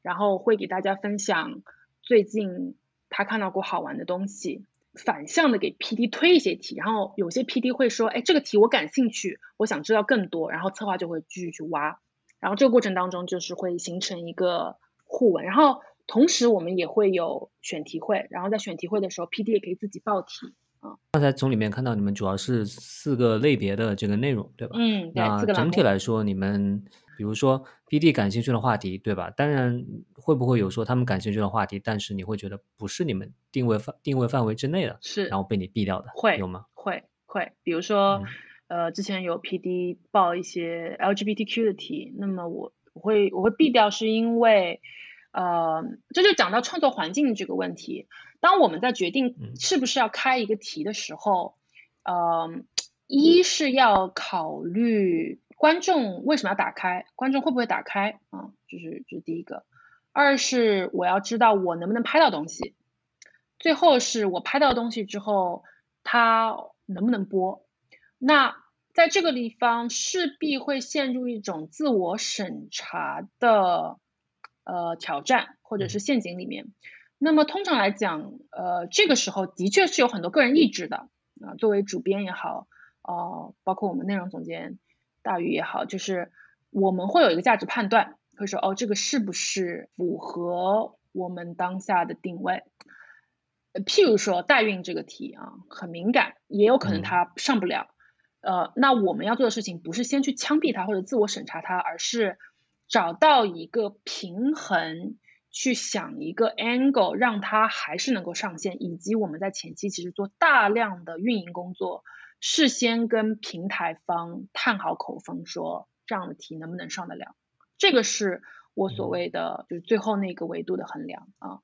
然后会给大家分享最近他看到过好玩的东西。反向的给 PD 推一些题，然后有些 PD 会说，哎，这个题我感兴趣，我想知道更多，然后策划就会继续去挖，然后这个过程当中就是会形成一个互文，然后同时我们也会有选题会，然后在选题会的时候，PD 也可以自己报题啊。刚才从里面看到你们主要是四个类别的这个内容，对吧？嗯，那整体来说，你们比如说 PD 感兴趣的话题，对吧？当然。会不会有说他们感兴趣的话题，但是你会觉得不是你们定位范定位范围之内的，是然后被你避掉的，会有吗？会会，比如说，呃，之前有 PD 报一些 LGBTQ 的题，那么我我会我会避掉，是因为，呃，这就讲到创作环境这个问题。当我们在决定是不是要开一个题的时候，呃，一是要考虑观众为什么要打开，观众会不会打开啊？这是这是第一个。二是我要知道我能不能拍到东西，最后是我拍到东西之后，它能不能播？那在这个地方势必会陷入一种自我审查的呃挑战或者是陷阱里面。那么通常来讲，呃，这个时候的确是有很多个人意志的啊。作为主编也好，哦，包括我们内容总监大宇也好，就是我们会有一个价值判断。会说哦，这个是不是符合我们当下的定位？譬如说代孕这个题啊，很敏感，也有可能它上不了。呃，那我们要做的事情不是先去枪毙他或者自我审查他，而是找到一个平衡，去想一个 angle，让它还是能够上线，以及我们在前期其实做大量的运营工作，事先跟平台方探好口风，说这样的题能不能上得了，这个是我所谓的就是最后那个维度的衡量啊。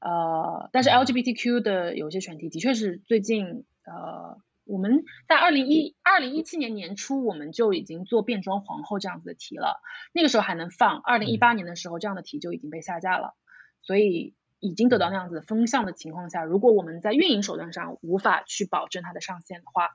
呃，但是 LGBTQ 的有些选题的确是最近呃。我们在二零一二零一七年年初，我们就已经做变装皇后这样子的题了，那个时候还能放。二零一八年的时候，这样的题就已经被下架了，所以已经得到那样子的风向的情况下，如果我们在运营手段上无法去保证它的上线的话，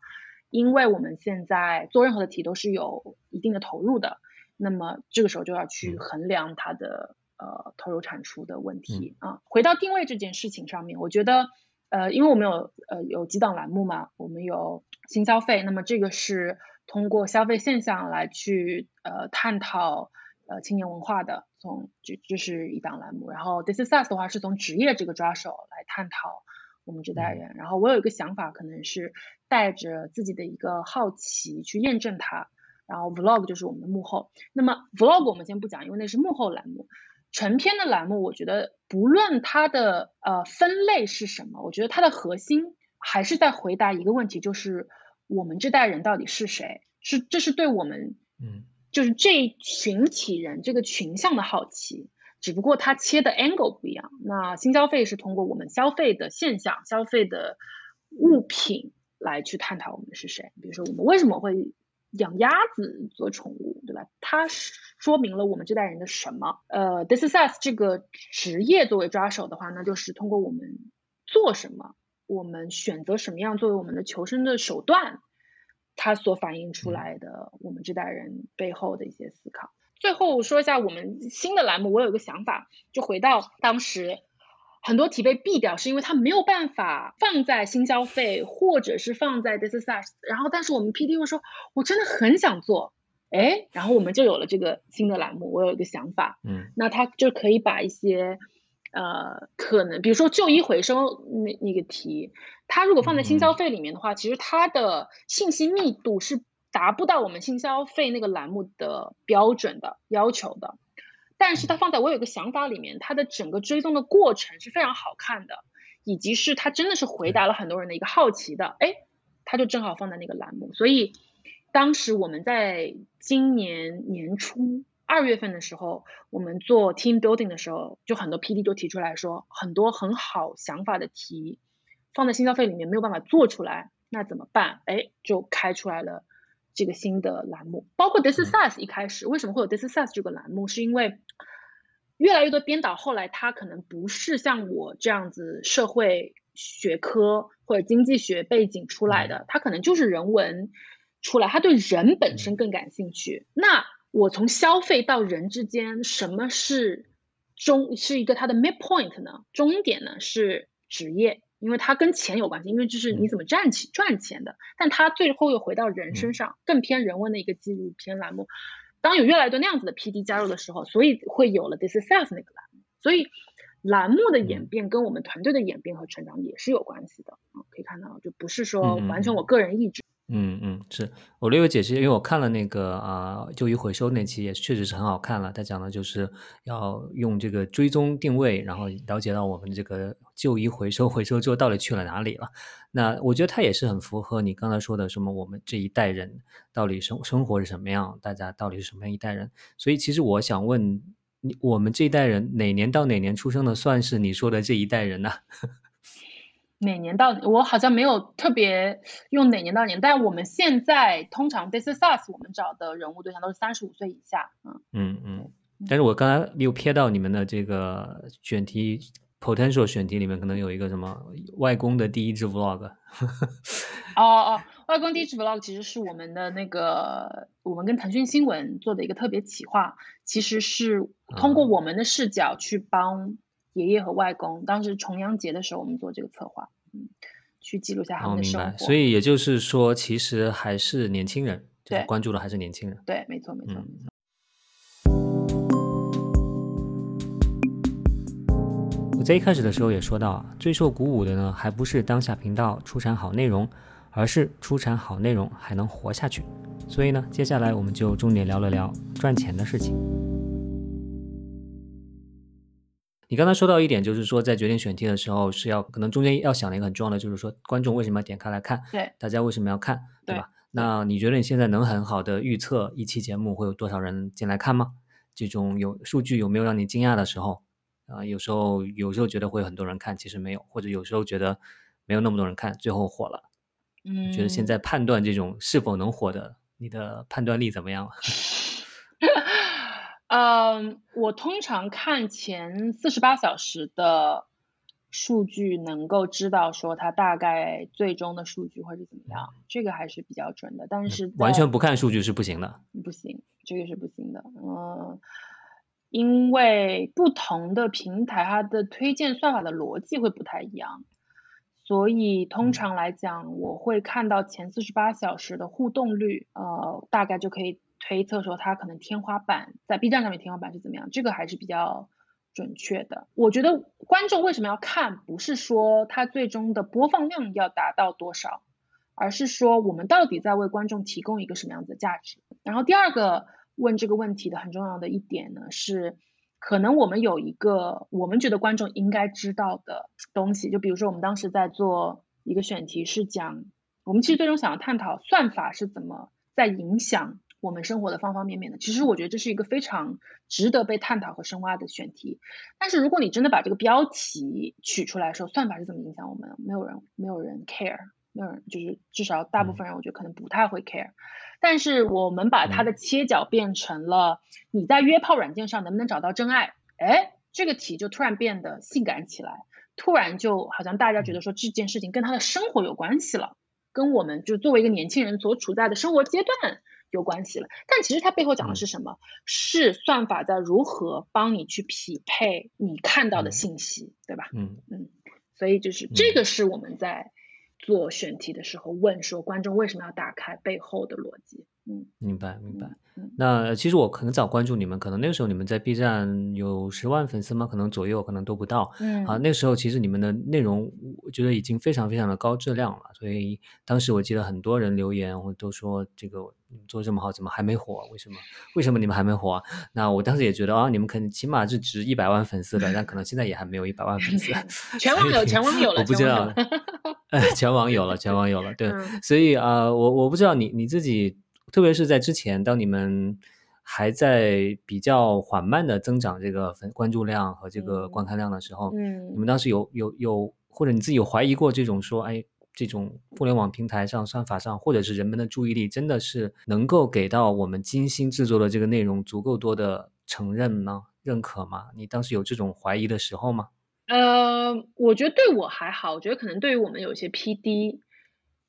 因为我们现在做任何的题都是有一定的投入的，那么这个时候就要去衡量它的呃投入产出的问题啊。回到定位这件事情上面，我觉得。呃，因为我们有呃有几档栏目嘛，我们有新消费，那么这个是通过消费现象来去呃探讨呃青年文化的，从这这是一档栏目，然后 This is us 的话是从职业这个抓手来探讨我们这代人，然后我有一个想法，可能是带着自己的一个好奇去验证它，然后 Vlog 就是我们的幕后，那么 Vlog 我们先不讲，因为那是幕后栏目。成篇的栏目，我觉得不论它的呃分类是什么，我觉得它的核心还是在回答一个问题，就是我们这代人到底是谁？是这是对我们，嗯，就是这一群体人这个群像的好奇，只不过它切的 angle 不一样。那新消费是通过我们消费的现象、消费的物品来去探讨我们是谁。比如说，我们为什么会？养鸭子做宠物，对吧？它说明了我们这代人的什么？呃，this is us 这个职业作为抓手的话，那就是通过我们做什么，我们选择什么样作为我们的求生的手段，它所反映出来的我们这代人背后的一些思考。最后说一下我们新的栏目，我有一个想法，就回到当时。很多题被毙掉，是因为它没有办法放在新消费，或者是放在 this is us。然后，但是我们 P D 会说，我真的很想做，哎，然后我们就有了这个新的栏目。我有一个想法，嗯，那它就可以把一些呃可能，比如说旧衣回收那那个题，它如果放在新消费里面的话，其实它的信息密度是达不到我们新消费那个栏目的标准的要求的。但是它放在我有个想法里面，它的整个追踪的过程是非常好看的，以及是它真的是回答了很多人的一个好奇的，哎，它就正好放在那个栏目。所以当时我们在今年年初二月份的时候，我们做 team building 的时候，就很多 PD 都提出来说，很多很好想法的题放在新消费里面没有办法做出来，那怎么办？哎，就开出来了。这个新的栏目，包括 This is us 一开始为什么会有 This is us 这个栏目，是因为越来越多编导后来他可能不是像我这样子社会学科或者经济学背景出来的，他可能就是人文出来，他对人本身更感兴趣。那我从消费到人之间，什么是终是一个他的 mid point 呢？终点呢是职业。因为它跟钱有关系，因为就是你怎么赚钱赚钱的，但它最后又回到人身上，更偏人文的一个纪录片栏目。当有越来越多那样子的 PD 加入的时候，所以会有了 This is Self 那个栏目。所以栏目的演变跟我们团队的演变和成长也是有关系的啊，可以看到，就不是说完全我个人意志。嗯嗯，是我略有解释，因为我看了那个啊旧衣回收那期，也确实是很好看了。他讲的就是要用这个追踪定位，然后了解到我们这个旧衣回收回收之后到底去了哪里了。那我觉得他也是很符合你刚才说的，什么我们这一代人到底生生活是什么样，大家到底是什么样一代人。所以其实我想问你，我们这一代人哪年到哪年出生的算是你说的这一代人呢？哪年到？我好像没有特别用哪年到年，但我们现在通常 This is us，我们找的人物对象都是三十五岁以下。嗯嗯嗯。但是我刚才又瞥到你们的这个选题 potential 选题里面，可能有一个什么外公的第一支 vlog。哦哦，外公第一支 vlog 其实是我们的那个，我们跟腾讯新闻做的一个特别企划，其实是通过我们的视角去帮。爷爷和外公当时重阳节的时候，我们做这个策划，嗯，去记录下他们的生活。所以也就是说，其实还是年轻人，对，关注的还是年轻人。对，没错，没错没错。我在一开始的时候也说到啊，最受鼓舞的呢，还不是当下频道出产好内容，而是出产好内容还能活下去。所以呢，接下来我们就重点聊了聊赚钱的事情。你刚才说到一点，就是说在决定选题的时候，是要可能中间要想的一个很重要的，就是说观众为什么要点开来看？对，大家为什么要看？对吧？那你觉得你现在能很好的预测一期节目会有多少人进来看吗？这种有数据有没有让你惊讶的时候？啊，有时候有时候觉得会有很多人看，其实没有，或者有时候觉得没有那么多人看，最后火了。嗯，觉得现在判断这种是否能火的，你的判断力怎么样？嗯，我通常看前四十八小时的数据，能够知道说它大概最终的数据会是怎么样，这个还是比较准的。但是完全不看数据是不行的，不行，这个是不行的。嗯，因为不同的平台它的推荐算法的逻辑会不太一样。所以通常来讲，我会看到前四十八小时的互动率，呃，大概就可以推测说它可能天花板在 B 站上面天花板是怎么样，这个还是比较准确的。我觉得观众为什么要看，不是说它最终的播放量要达到多少，而是说我们到底在为观众提供一个什么样子的价值。然后第二个问这个问题的很重要的一点呢是。可能我们有一个我们觉得观众应该知道的东西，就比如说我们当时在做一个选题，是讲我们其实最终想要探讨算法是怎么在影响我们生活的方方面面的。其实我觉得这是一个非常值得被探讨和深挖的选题。但是如果你真的把这个标题取出来说，算法是怎么影响我们，没有人没有人 care，没有人就是至少大部分人我觉得可能不太会 care。但是我们把它的切角变成了你在约炮软件上能不能找到真爱？哎，这个题就突然变得性感起来，突然就好像大家觉得说这件事情跟他的生活有关系了，跟我们就作为一个年轻人所处在的生活阶段有关系了。但其实它背后讲的是什么？是算法在如何帮你去匹配你看到的信息，对吧？嗯嗯，所以就是这个是我们在。做选题的时候问说观众为什么要打开背后的逻辑？嗯，明白明白。那其实我很早关注你们，可能那个时候你们在 B 站有十万粉丝吗？可能左右，可能都不到。嗯，啊，那时候其实你们的内容我觉得已经非常非常的高质量了，所以当时我记得很多人留言，我都说这个做这么好，怎么还没火？为什么？为什么你们还没火？那我当时也觉得啊，你们可能起码是值一百万粉丝的，但可能现在也还没有一百万粉丝。全网有，全网有了，我不知道。全网有了，全网有了，对，所以啊，我我不知道你你自己，特别是在之前，当你们还在比较缓慢的增长这个粉关注量和这个观看量的时候，嗯，你们当时有有有，或者你自己有怀疑过这种说，哎，这种互联网平台上算法上，或者是人们的注意力，真的是能够给到我们精心制作的这个内容足够多的承认吗？认可吗？你当时有这种怀疑的时候吗？呃，我觉得对我还好，我觉得可能对于我们有些 PD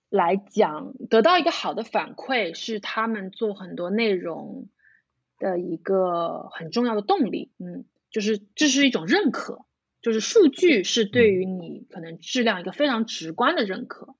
来讲，得到一个好的反馈是他们做很多内容的一个很重要的动力。嗯，就是这是一种认可，就是数据是对于你可能质量一个非常直观的认可。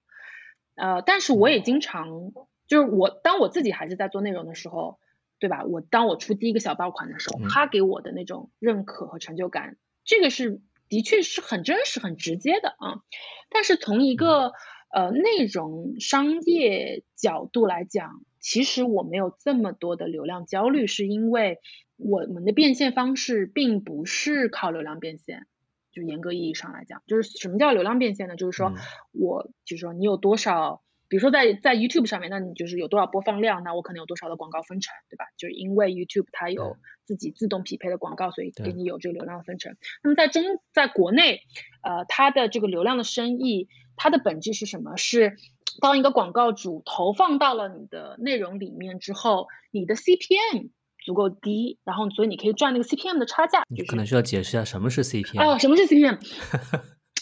呃，但是我也经常就是我当我自己还是在做内容的时候，对吧？我当我出第一个小爆款的时候，他给我的那种认可和成就感，这个是。的确是很真实、很直接的啊，但是从一个呃内容商业角度来讲，其实我没有这么多的流量焦虑，是因为我们的变现方式并不是靠流量变现，就严格意义上来讲，就是什么叫流量变现呢？就是说我就是说你有多少。比如说在在 YouTube 上面，那你就是有多少播放量，那我可能有多少的广告分成，对吧？就是因为 YouTube 它有自己自动匹配的广告，所以给你有这个流量分成。那么在中在国内，呃，它的这个流量的生意，它的本质是什么？是当一个广告主投放到了你的内容里面之后，你的 CPM 足够低，然后所以你可以赚那个 CPM 的差价。你可能需要解释一下什么是 CPM。哦，什么是 CPM？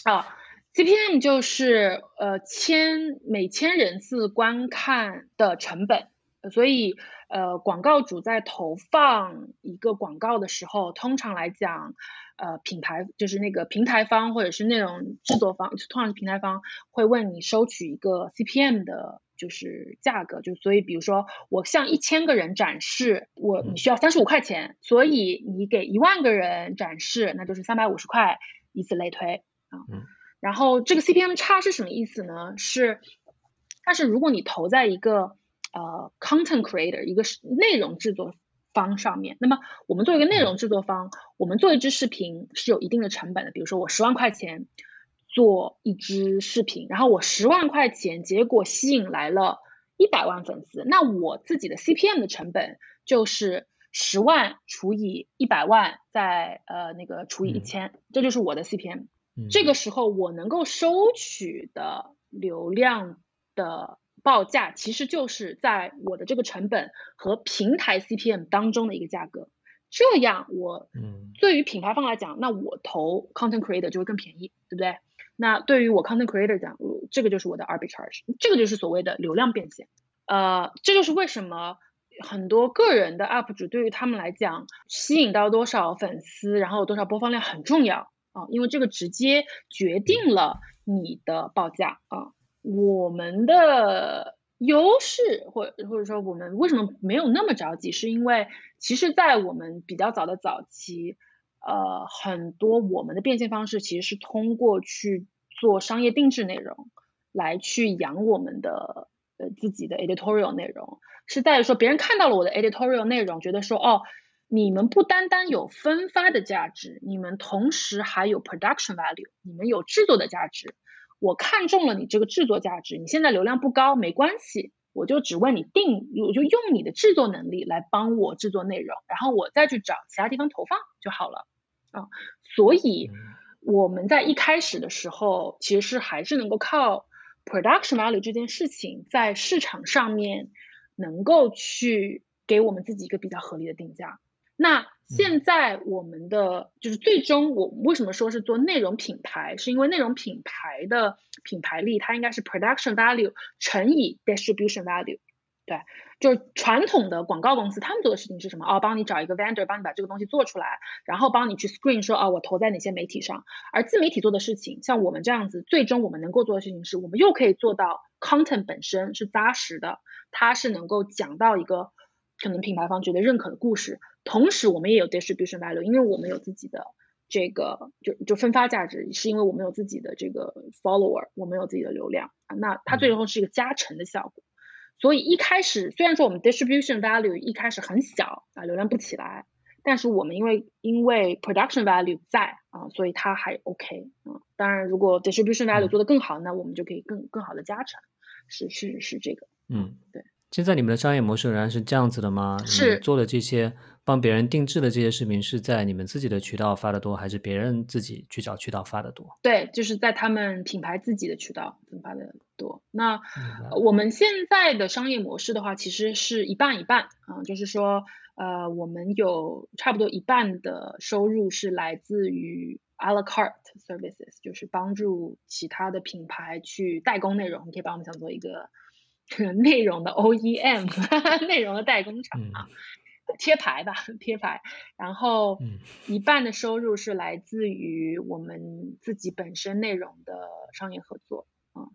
啊。CPM 就是呃千每千人次观看的成本，所以呃广告主在投放一个广告的时候，通常来讲，呃品牌就是那个平台方或者是内容制作方，通常是平台方会问你收取一个 CPM 的，就是价格，就所以比如说我向一千个人展示，我你需要三十五块钱，所以你给一万个人展示，那就是三百五十块，以此类推。啊。然后这个 CPM 差是什么意思呢？是但是如果你投在一个呃 content creator 一个内容制作方上面，那么我们作为一个内容制作方，我们做一支视频是有一定的成本的。比如说我十万块钱做一支视频，然后我十万块钱结果吸引来了一百万粉丝，那我自己的 CPM 的成本就是十万除以一百万，再呃那个除以一千，这就是我的 CPM。这个时候我能够收取的流量的报价，其实就是在我的这个成本和平台 CPM 当中的一个价格。这样我，嗯对于品牌方来讲，那我投 content creator 就会更便宜，对不对？那对于我 content creator 讲，这个就是我的 arbitrage，这个就是所谓的流量变现。呃，这就是为什么很多个人的 UP 主对于他们来讲，吸引到多少粉丝，然后有多少播放量很重要。啊，因为这个直接决定了你的报价啊。我们的优势，或或者说我们为什么没有那么着急，是因为其实，在我们比较早的早期，呃，很多我们的变现方式其实是通过去做商业定制内容来去养我们的呃自己的 editorial 内容，是在于说别人看到了我的 editorial 内容，觉得说哦。你们不单单有分发的价值，你们同时还有 production value，你们有制作的价值。我看中了你这个制作价值，你现在流量不高没关系，我就只问你定，我就用你的制作能力来帮我制作内容，然后我再去找其他地方投放就好了啊。所以我们在一开始的时候，其实还是能够靠 production value 这件事情在市场上面能够去给我们自己一个比较合理的定价。那现在我们的就是最终，我为什么说是做内容品牌？是因为内容品牌的品牌力，它应该是 production value 乘以 distribution value。对，就是传统的广告公司，他们做的事情是什么？哦，帮你找一个 vendor，帮你把这个东西做出来，然后帮你去 screen 说，哦，我投在哪些媒体上。而自媒体做的事情，像我们这样子，最终我们能够做的事情是，我们又可以做到 content 本身是扎实的，它是能够讲到一个可能品牌方觉得认可的故事。同时，我们也有 distribution value，因为我们有自己的这个就就分发价值，是因为我们有自己的这个 follower，我们有自己的流量啊，那它最终是一个加成的效果。所以一开始虽然说我们 distribution value 一开始很小啊，流量不起来，但是我们因为因为 production value 在啊，所以它还 OK 啊。当然，如果 distribution value 做得更好，那我们就可以更更好的加成，是是是这个，嗯，对。现在你们的商业模式仍然是这样子的吗？是做的这些帮别人定制的这些视频是在你们自己的渠道发的多，还是别人自己去找渠道发的多？对，就是在他们品牌自己的渠道发的多。那我们现在的商业模式的话，其实是一半一半啊，就是说，呃，我们有差不多一半的收入是来自于 a la carte services，就是帮助其他的品牌去代工内容，你可以把我们想做一个。内容的 OEM，内容的代工厂啊，贴牌吧，贴牌。然后一半的收入是来自于我们自己本身内容的商业合作嗯。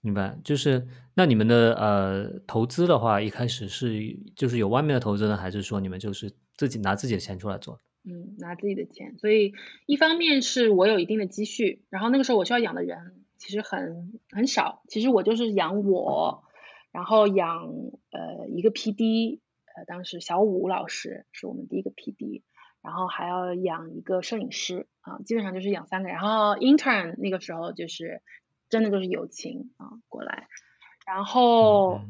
明白，就是那你们的呃投资的话，一开始是就是有外面的投资呢，还是说你们就是自己拿自己的钱出来做？嗯，拿自己的钱。所以一方面是我有一定的积蓄，然后那个时候我需要养的人其实很很少，其实我就是养我。然后养呃一个 PD，呃当时小武老师是我们第一个 PD，然后还要养一个摄影师啊，基本上就是养三个。然后 intern 那个时候就是真的就是友情啊过来，然后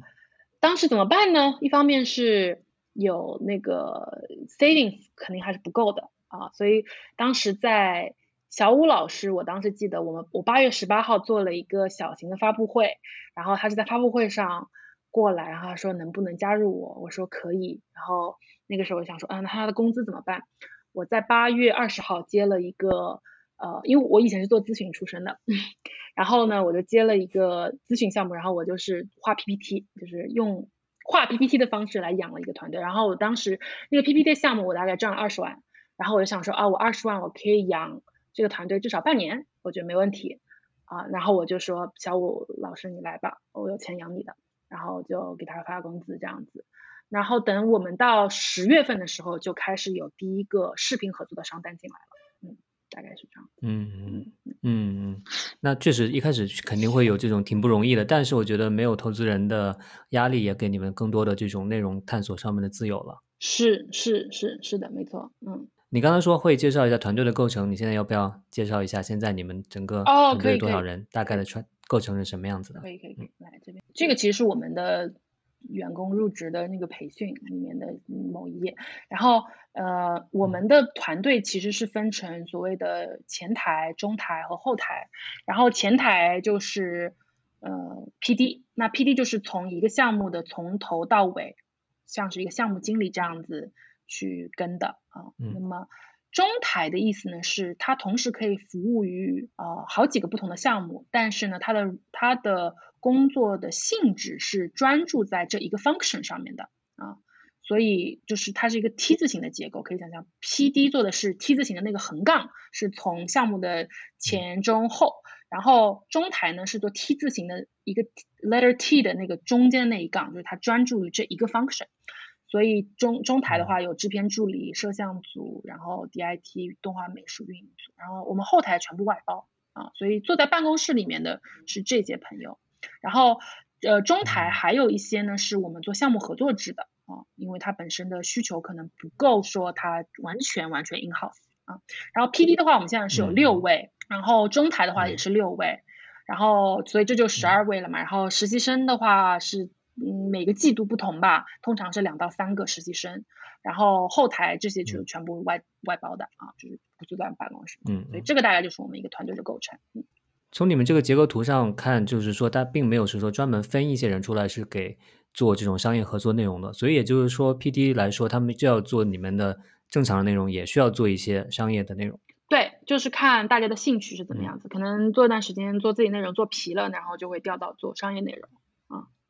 当时怎么办呢？一方面是有那个 savings 肯定还是不够的啊，所以当时在。小武老师，我当时记得我们我八月十八号做了一个小型的发布会，然后他是在发布会上过来，然后说能不能加入我，我说可以，然后那个时候我想说，嗯，那他的工资怎么办？我在八月二十号接了一个，呃，因为我以前是做咨询出身的，然后呢，我就接了一个咨询项目，然后我就是画 PPT，就是用画 PPT 的方式来养了一个团队，然后我当时那个 PPT 项目我大概赚了二十万，然后我就想说啊，我二十万我可以养。这个团队至少半年，我觉得没问题啊。然后我就说小武老师你来吧，我有钱养你的。然后就给他发工资这样子。然后等我们到十月份的时候，就开始有第一个视频合作的商单进来了。嗯，大概是这样。嗯嗯嗯嗯，那确实一开始肯定会有这种挺不容易的，但是我觉得没有投资人的压力，也给你们更多的这种内容探索上面的自由了。是是是是的，没错。嗯，你刚刚说会介绍一下团队的构成，你现在要不要介绍一下现在你们整个哦团队可以可以多少人，大概的穿构成是什么样子的？可以可以可以，来这边，这个其实是我们的员工入职的那个培训里面的某一页。然后呃，我们的团队其实是分成所谓的前台、中台和后台。然后前台就是呃 PD，那 PD 就是从一个项目的从头到尾，像是一个项目经理这样子去跟的啊。嗯那么中台的意思呢，是它同时可以服务于呃好几个不同的项目，但是呢，它的它的工作的性质是专注在这一个 function 上面的啊，所以就是它是一个 T 字形的结构，可以想象 PD 做的是 T 字形的那个横杠，是从项目的前中后，然后中台呢是做 T 字形的一个 letter T 的那个中间那一杠，就是它专注于这一个 function。所以中中台的话有制片助理、摄像组，然后 DIT 动画美术运营组，然后我们后台全部外包啊，所以坐在办公室里面的是这些朋友，然后呃中台还有一些呢是我们做项目合作制的啊，因为它本身的需求可能不够说它完全完全 in house 啊，然后 PD 的话我们现在是有六位，然后中台的话也是六位，然后所以这就十二位了嘛，然后实习生的话是。嗯，每个季度不同吧，通常是两到三个实习生，然后后台这些就是全部外、外包的啊，就是不坐在办公室，嗯，所以这个大概就是我们一个团队的构成。嗯，从你们这个结构图上看，就是说它并没有是说专门分一些人出来是给做这种商业合作内容的，所以也就是说，PD 来说，他们就要做你们的正常的内容，也需要做一些商业的内容。对，就是看大家的兴趣是怎么样子，可能做一段时间做自己内容做疲了，然后就会调到做商业内容。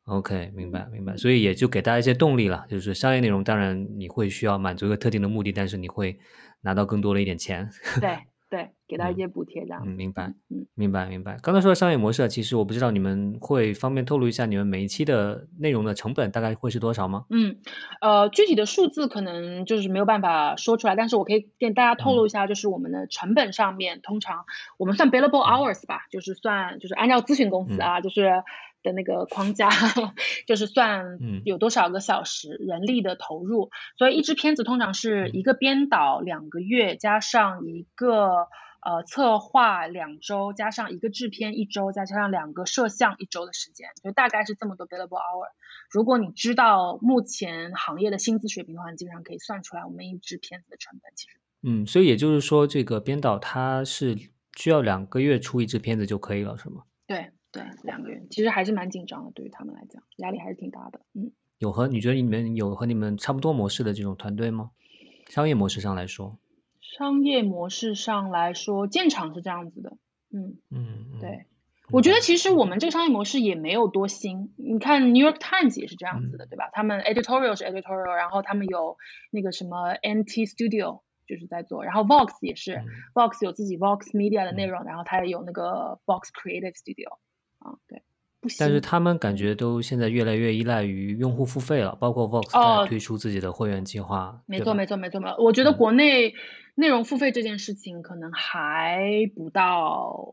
OK，明白明白，所以也就给大家一些动力了。就是商业内容，当然你会需要满足一个特定的目的，但是你会拿到更多的一点钱。对对，给大家一些补贴这样。嗯，明白，嗯，明白明白。刚才说的商业模式，其实我不知道你们会方便透露一下你们每一期的内容的成本大概会是多少吗？嗯，呃，具体的数字可能就是没有办法说出来，但是我可以跟大家透露一下，就是我们的成本上面，通常我们算 billable hours 吧，就是算就是按照咨询公司啊，就是。的那个框架，就是算有多少个小时人力的投入，所以一支片子通常是一个编导两个月，加上一个呃策划两周，加上一个制片一周，再加上两个摄像一周的时间，就大概是这么多 billable hour。如果你知道目前行业的薪资水平的话，你基本上可以算出来我们一支片子的成本。其实，嗯，所以也就是说，这个编导他是需要两个月出一支片子就可以了，是吗？对。对，两个人其实还是蛮紧张的，对于他们来讲，压力还是挺大的。嗯，有和你觉得你们有和你们差不多模式的这种团队吗？商业模式上来说，商业模式上来说，建厂是这样子的。嗯嗯，对，我觉得其实我们这个商业模式也没有多新。你看 New York Times 也是这样子的，对吧？他们 editorial 是 editorial，然后他们有那个什么 NT Studio。就是在做，然后 Vox 也是、嗯、，Vox 有自己 Vox Media 的内容，嗯、然后它也有那个 Vox Creative Studio，啊，对，但是他们感觉都现在越来越依赖于用户付费了，包括 Vox 在推出自己的会员计划。哦、没错，没错，没错，没错。我觉得国内内容付费这件事情可能还不到。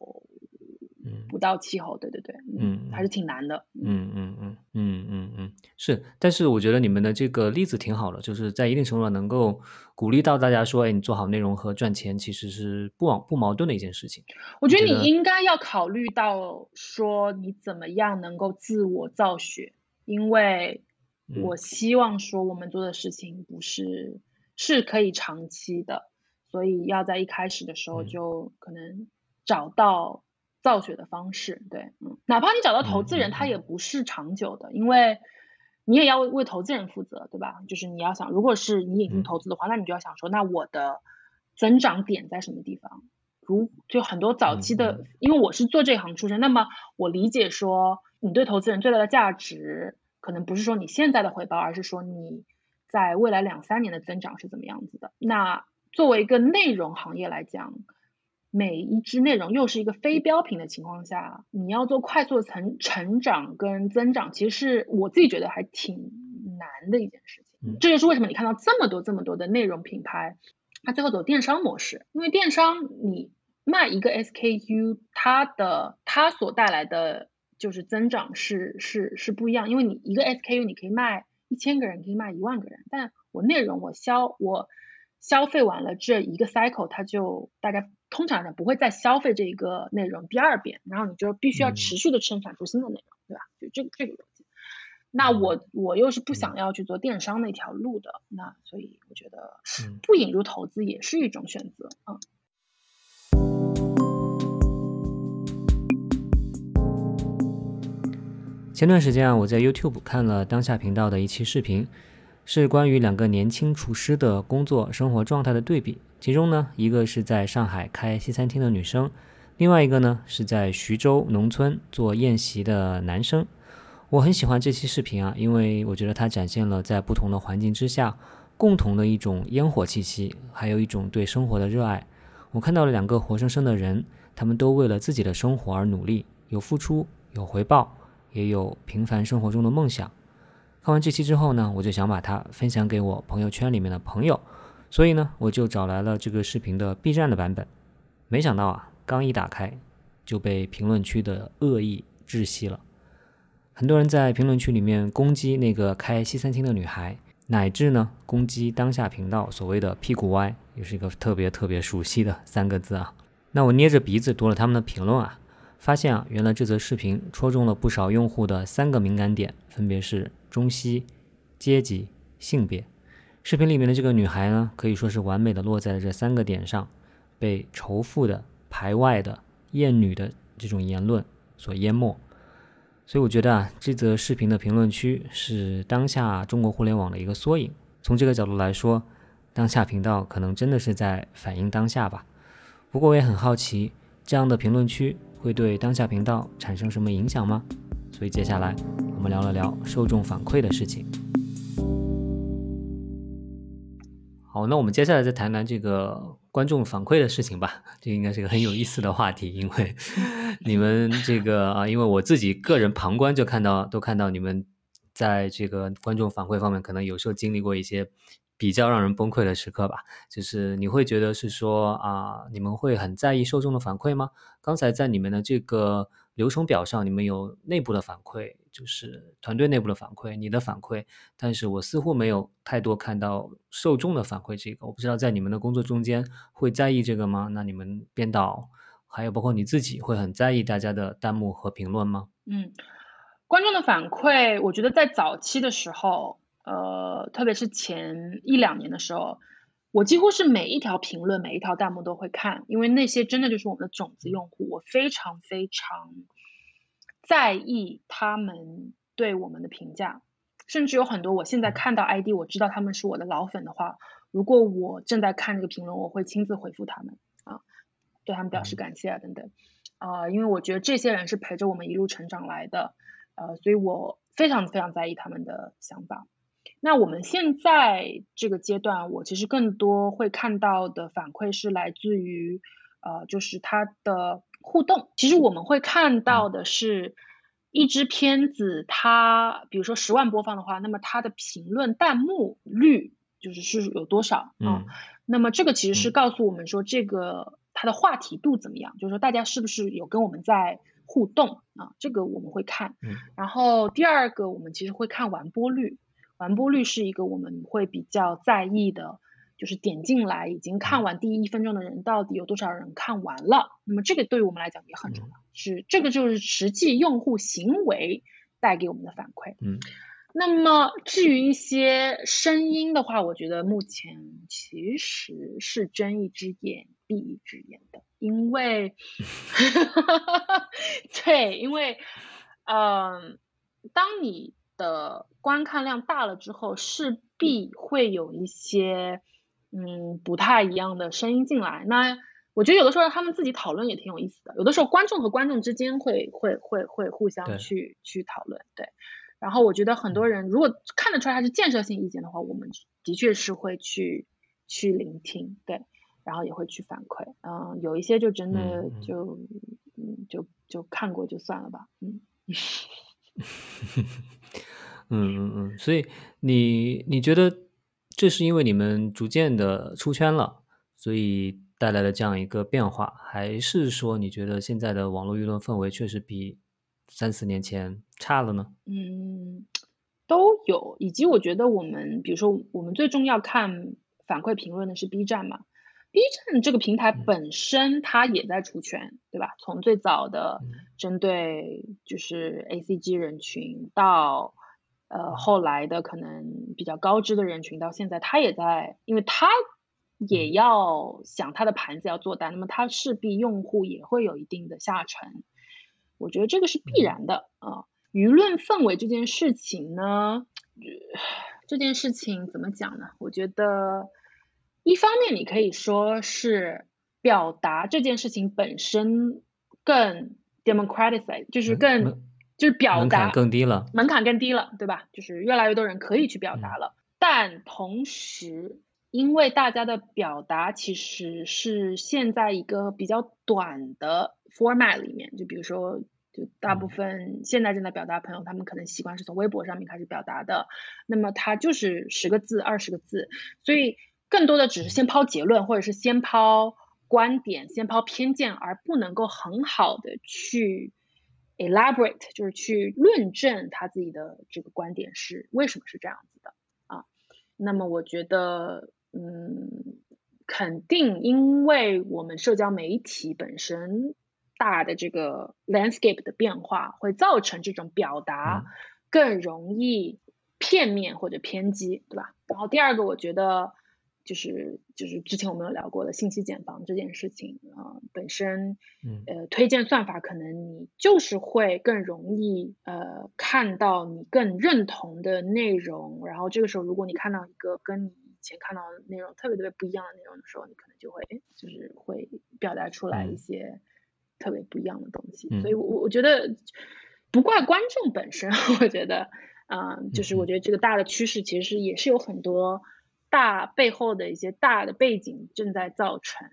嗯，不到气候，对对对，嗯，还是挺难的，嗯嗯嗯嗯嗯嗯，是，但是我觉得你们的这个例子挺好的，就是在一定程度上能够鼓励到大家说，哎，你做好内容和赚钱其实是不往不矛盾的一件事情。我觉得你应该要考虑到说你怎么样能够自我造血，因为我希望说我们做的事情不是是可以长期的，所以要在一开始的时候就可能找到。造血的方式，对，嗯，哪怕你找到投资人，他也不是长久的，因为你也要为投资人负责，对吧？就是你要想，如果是你已经投资的话，那你就要想说，那我的增长点在什么地方？如就很多早期的，因为我是做这行出身，那么我理解说，你对投资人最大的价值，可能不是说你现在的回报，而是说你在未来两三年的增长是怎么样子的。那作为一个内容行业来讲，每一支内容又是一个非标品的情况下，你要做快速的成成长跟增长，其实是我自己觉得还挺难的一件事情。嗯、这就是为什么你看到这么多这么多的内容品牌，它最后走电商模式，因为电商你卖一个 SKU，它的它所带来的就是增长是是是不一样，因为你一个 SKU 你可以卖一千个人，可以卖一万个人，但我内容我消我消费完了这一个 cycle，它就大家通常呢不会再消费这一个内容第二遍，然后你就必须要持续的生产出新的内容，对吧？就这个这个逻辑。那我我又是不想要去做电商那条路的，那所以我觉得不引入投资也是一种选择嗯。前段时间啊，我在 YouTube 看了当下频道的一期视频，是关于两个年轻厨师的工作生活状态的对比。其中呢，一个是在上海开西餐厅的女生，另外一个呢是在徐州农村做宴席的男生。我很喜欢这期视频啊，因为我觉得它展现了在不同的环境之下，共同的一种烟火气息，还有一种对生活的热爱。我看到了两个活生生的人，他们都为了自己的生活而努力，有付出，有回报，也有平凡生活中的梦想。看完这期之后呢，我就想把它分享给我朋友圈里面的朋友，所以呢，我就找来了这个视频的 B 站的版本。没想到啊，刚一打开，就被评论区的恶意窒息了。很多人在评论区里面攻击那个开西餐厅的女孩，乃至呢攻击当下频道所谓的屁股歪，也是一个特别特别熟悉的三个字啊。那我捏着鼻子读了他们的评论啊，发现啊，原来这则视频戳中了不少用户的三个敏感点，分别是中西、阶级、性别。视频里面的这个女孩呢，可以说是完美的落在了这三个点上，被仇富的、排外的、厌女的这种言论所淹没。所以我觉得啊，这则视频的评论区是当下中国互联网的一个缩影。从这个角度来说，当下频道可能真的是在反映当下吧。不过我也很好奇，这样的评论区会对当下频道产生什么影响吗？所以接下来我们聊了聊受众反馈的事情。好，那我们接下来再谈谈这个。观众反馈的事情吧，这应该是个很有意思的话题，因为你们这个 啊，因为我自己个人旁观就看到，都看到你们在这个观众反馈方面，可能有时候经历过一些比较让人崩溃的时刻吧。就是你会觉得是说啊，你们会很在意受众的反馈吗？刚才在你们的这个流程表上，你们有内部的反馈。就是团队内部的反馈，你的反馈，但是我似乎没有太多看到受众的反馈。这个我不知道，在你们的工作中间会在意这个吗？那你们编导还有包括你自己会很在意大家的弹幕和评论吗？嗯，观众的反馈，我觉得在早期的时候，呃，特别是前一两年的时候，我几乎是每一条评论、每一条弹幕都会看，因为那些真的就是我们的种子用户，我非常非常。在意他们对我们的评价，甚至有很多我现在看到 ID，我知道他们是我的老粉的话，如果我正在看这个评论，我会亲自回复他们啊，对他们表示感谢啊等等啊，因为我觉得这些人是陪着我们一路成长来的，呃，所以我非常非常在意他们的想法。那我们现在这个阶段，我其实更多会看到的反馈是来自于呃，就是它的。互动，其实我们会看到的是，一支片子，它比如说十万播放的话，那么它的评论弹幕率就是是有多少啊？那么这个其实是告诉我们说，这个它的话题度怎么样？就是说大家是不是有跟我们在互动啊？这个我们会看。然后第二个，我们其实会看完播率，完播率是一个我们会比较在意的。就是点进来已经看完第一分钟的人到底有多少人看完了？那么这个对于我们来讲也很重要，是这个就是实际用户行为带给我们的反馈。嗯，那么至于一些声音的话，我觉得目前其实是睁一只眼闭一只眼的，因为 对，因为，嗯，当你的观看量大了之后，势必会有一些。嗯，不太一样的声音进来，那我觉得有的时候他们自己讨论也挺有意思的。有的时候观众和观众之间会会会会互相去去讨论，对。然后我觉得很多人如果看得出来他是建设性意见的话，我们的确是会去去聆听，对，然后也会去反馈。嗯，有一些就真的就嗯就就看过就算了吧，嗯。嗯嗯嗯，所以你你觉得？这是因为你们逐渐的出圈了，所以带来了这样一个变化，还是说你觉得现在的网络舆论氛围确实比三四年前差了呢？嗯，都有，以及我觉得我们，比如说我们最重要看反馈评论的是 B 站嘛，B 站这个平台本身它也在出圈，对吧？从最早的针对就是 ACG 人群到呃后来的可能比较高知的人群，到现在它也在，因为它。也要想它的盘子要做大，那么它势必用户也会有一定的下沉，我觉得这个是必然的啊。舆论氛围这件事情呢，这件事情怎么讲呢？我觉得一方面你可以说是表达这件事情本身更 democratic，就是更就是表达更低了，门槛更低了，对吧？就是越来越多人可以去表达了，但同时。因为大家的表达其实是现在一个比较短的 format 里面，就比如说，就大部分现在正在表达朋友，他们可能习惯是从微博上面开始表达的，那么它就是十个字、二十个字，所以更多的只是先抛结论，或者是先抛观点、先抛偏见，而不能够很好的去 elaborate，就是去论证他自己的这个观点是为什么是这样子的啊。那么我觉得。嗯，肯定，因为我们社交媒体本身大的这个 landscape 的变化，会造成这种表达更容易片面或者偏激，对吧？然后第二个，我觉得就是就是之前我们有聊过的信息茧房这件事情啊，本身，呃，推荐算法可能你就是会更容易呃看到你更认同的内容，然后这个时候如果你看到一个跟你以前看到的内容特别特别不一样的内容的时候，你可能就会就是会表达出来一些特别不一样的东西。所以，我我觉得不怪观众本身，我觉得，嗯，就是我觉得这个大的趋势其实也是有很多大背后的一些大的背景正在造成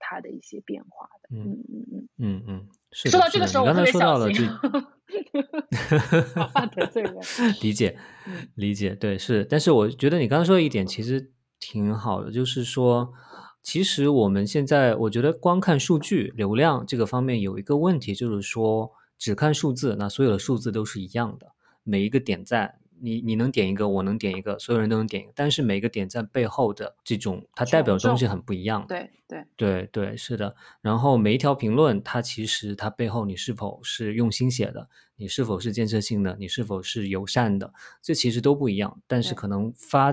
它的一些变化的。嗯嗯嗯嗯嗯。说到这个时候，我特别小心。得罪人。理解，理解，对，是。但是我觉得你刚刚说的一点其实挺好的，就是说，其实我们现在我觉得光看数据流量这个方面有一个问题，就是说只看数字，那所有的数字都是一样的，每一个点赞。你你能点一个，我能点一个，所有人都能点一个，但是每个点赞背后的这种它代表的东西很不一样。对对对对，是的。然后每一条评论，它其实它背后你是否是用心写的，你是否是建设性的，你是否是友善的，这其实都不一样。但是可能发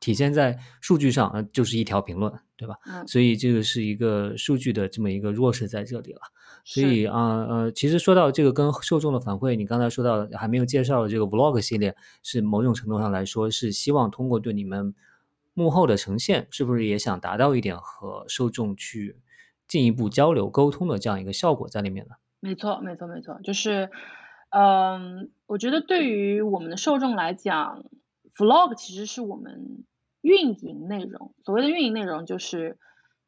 体现在数据上，呃，就是一条评论，对吧？嗯。所以这个是一个数据的这么一个弱势在这里了。所以啊呃，其实说到这个跟受众的反馈，你刚才说到还没有介绍的这个 vlog 系列，是某种程度上来说是希望通过对你们幕后的呈现，是不是也想达到一点和受众去进一步交流沟通的这样一个效果在里面呢？没错，没错，没错，就是嗯，我觉得对于我们的受众来讲，vlog 其实是我们运营内容。所谓的运营内容，就是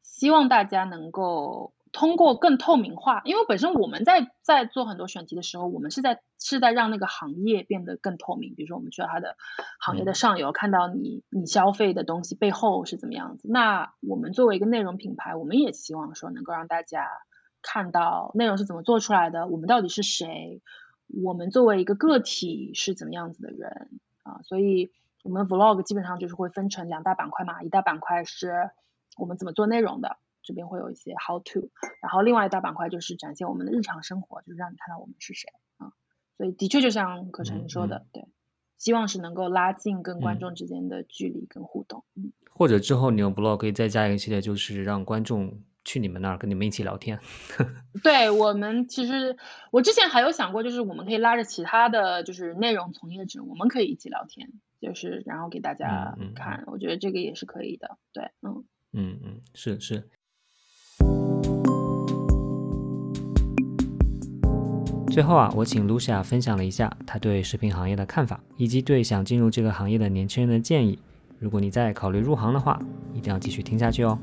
希望大家能够。通过更透明化，因为本身我们在在做很多选题的时候，我们是在是在让那个行业变得更透明。比如说，我们去到它的行业的上游，看到你你消费的东西背后是怎么样子。那我们作为一个内容品牌，我们也希望说能够让大家看到内容是怎么做出来的，我们到底是谁，我们作为一个个体是怎么样子的人啊。所以，我们 vlog 基本上就是会分成两大板块嘛，一大板块是我们怎么做内容的。这边会有一些 how to，然后另外一大板块就是展现我们的日常生活，就是让你看到我们是谁啊。所以的确就像可成说的，对，希望是能够拉近跟观众之间的距离跟互动。嗯，或者之后你用 vlog 可以再加一个系列，就是让观众去你们那儿跟你们一起聊天。对我们其实我之前还有想过，就是我们可以拉着其他的就是内容从业者，我们可以一起聊天，就是然后给大家看，我觉得这个也是可以的。对，嗯嗯嗯，是是。最后啊，我请 Lucia 分享了一下她对视频行业的看法，以及对想进入这个行业的年轻人的建议。如果你在考虑入行的话，一定要继续听下去哦。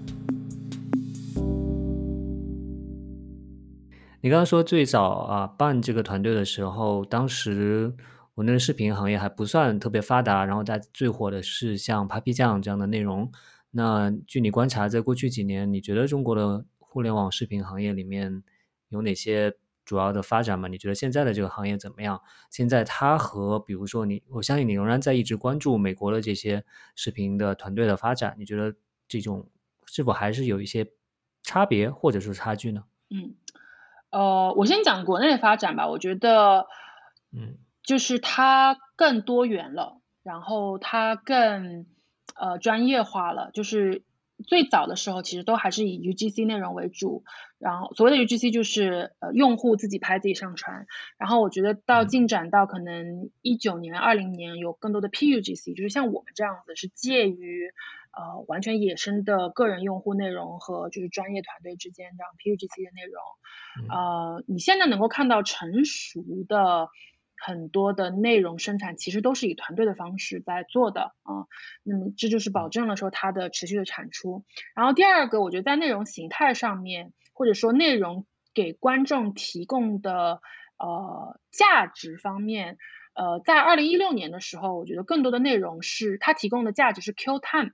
你刚刚说最早啊办这个团队的时候，当时我那个视频行业还不算特别发达，然后在最火的是像 Papi 酱这样的内容。那据你观察，在过去几年，你觉得中国的互联网视频行业里面有哪些主要的发展吗？你觉得现在的这个行业怎么样？现在它和比如说你，我相信你仍然在一直关注美国的这些视频的团队的发展，你觉得这种是否还是有一些差别或者说差距呢？嗯，呃，我先讲国内的发展吧。我觉得，嗯，就是它更多元了，然后它更呃专业化了。就是最早的时候，其实都还是以 UGC 内容为主，然后所谓的 UGC 就是呃用户自己拍自己上传。然后我觉得到进展到可能一九年、二零年有更多的 PUGC，就是像我们这样子是介于。呃，完全野生的个人用户内容和就是专业团队之间这样 PUGC 的内容，呃，你现在能够看到成熟的很多的内容生产，其实都是以团队的方式在做的啊。那么这就是保证了说它的持续的产出。然后第二个，我觉得在内容形态上面，或者说内容给观众提供的呃价值方面，呃，在二零一六年的时候，我觉得更多的内容是它提供的价值是 Q time。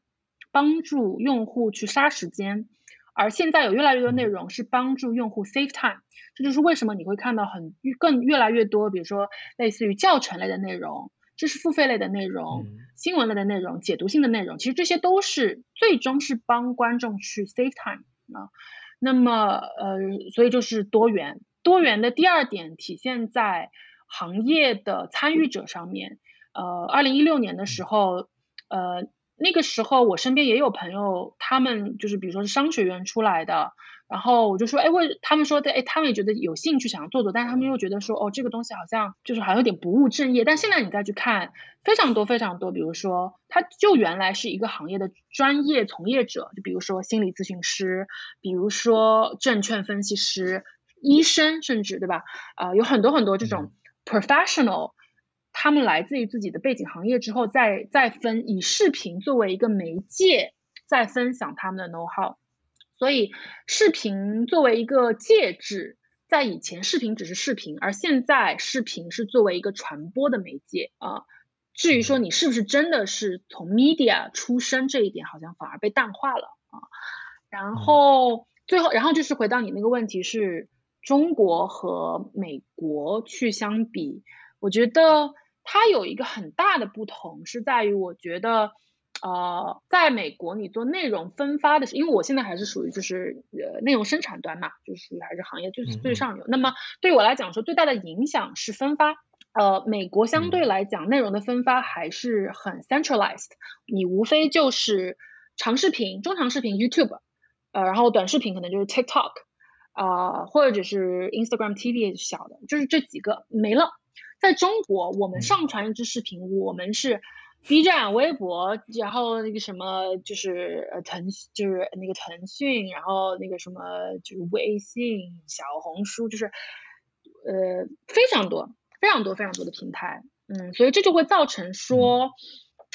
帮助用户去杀时间，而现在有越来越多内容是帮助用户 save time，这就是为什么你会看到很更越来越多，比如说类似于教程类的内容、知识付费类的内容、新闻类的内容、解读性的内容，其实这些都是最终是帮观众去 save time 啊。那么呃，所以就是多元，多元的第二点体现在行业的参与者上面。呃，二零一六年的时候，呃。那个时候，我身边也有朋友，他们就是比如说是商学院出来的，然后我就说，哎，为他们说的，哎，他们也觉得有兴趣想要做做，但是他们又觉得说，哦，这个东西好像就是好像有点不务正业。但现在你再去看，非常多非常多，比如说，他就原来是一个行业的专业从业者，就比如说心理咨询师，比如说证券分析师、医生，甚至对吧？啊，有很多很多这种 professional。他们来自于自己的背景行业之后，再再分以视频作为一个媒介，再分享他们的 know how。所以视频作为一个介质，在以前视频只是视频，而现在视频是作为一个传播的媒介啊。至于说你是不是真的是从 media 出身这一点，好像反而被淡化了啊。然后最后，然后就是回到你那个问题，是中国和美国去相比，我觉得。它有一个很大的不同，是在于我觉得，呃，在美国你做内容分发的，因为我现在还是属于就是呃内容生产端嘛，就是属于还是行业最最上游。那么对我来讲说，最大的影响是分发。呃，美国相对来讲内容的分发还是很 centralized，你无非就是长视频、中长视频 YouTube，呃，然后短视频可能就是 TikTok，啊，或者是 Instagram TV 小的，就是这几个没了。在中国，我们上传一支视频，我们是 B 站、微博，然后那个什么就是呃腾，就是那个腾讯，然后那个什么就是微信、小红书，就是呃非常多、非常多、非常多的平台，嗯，所以这就会造成说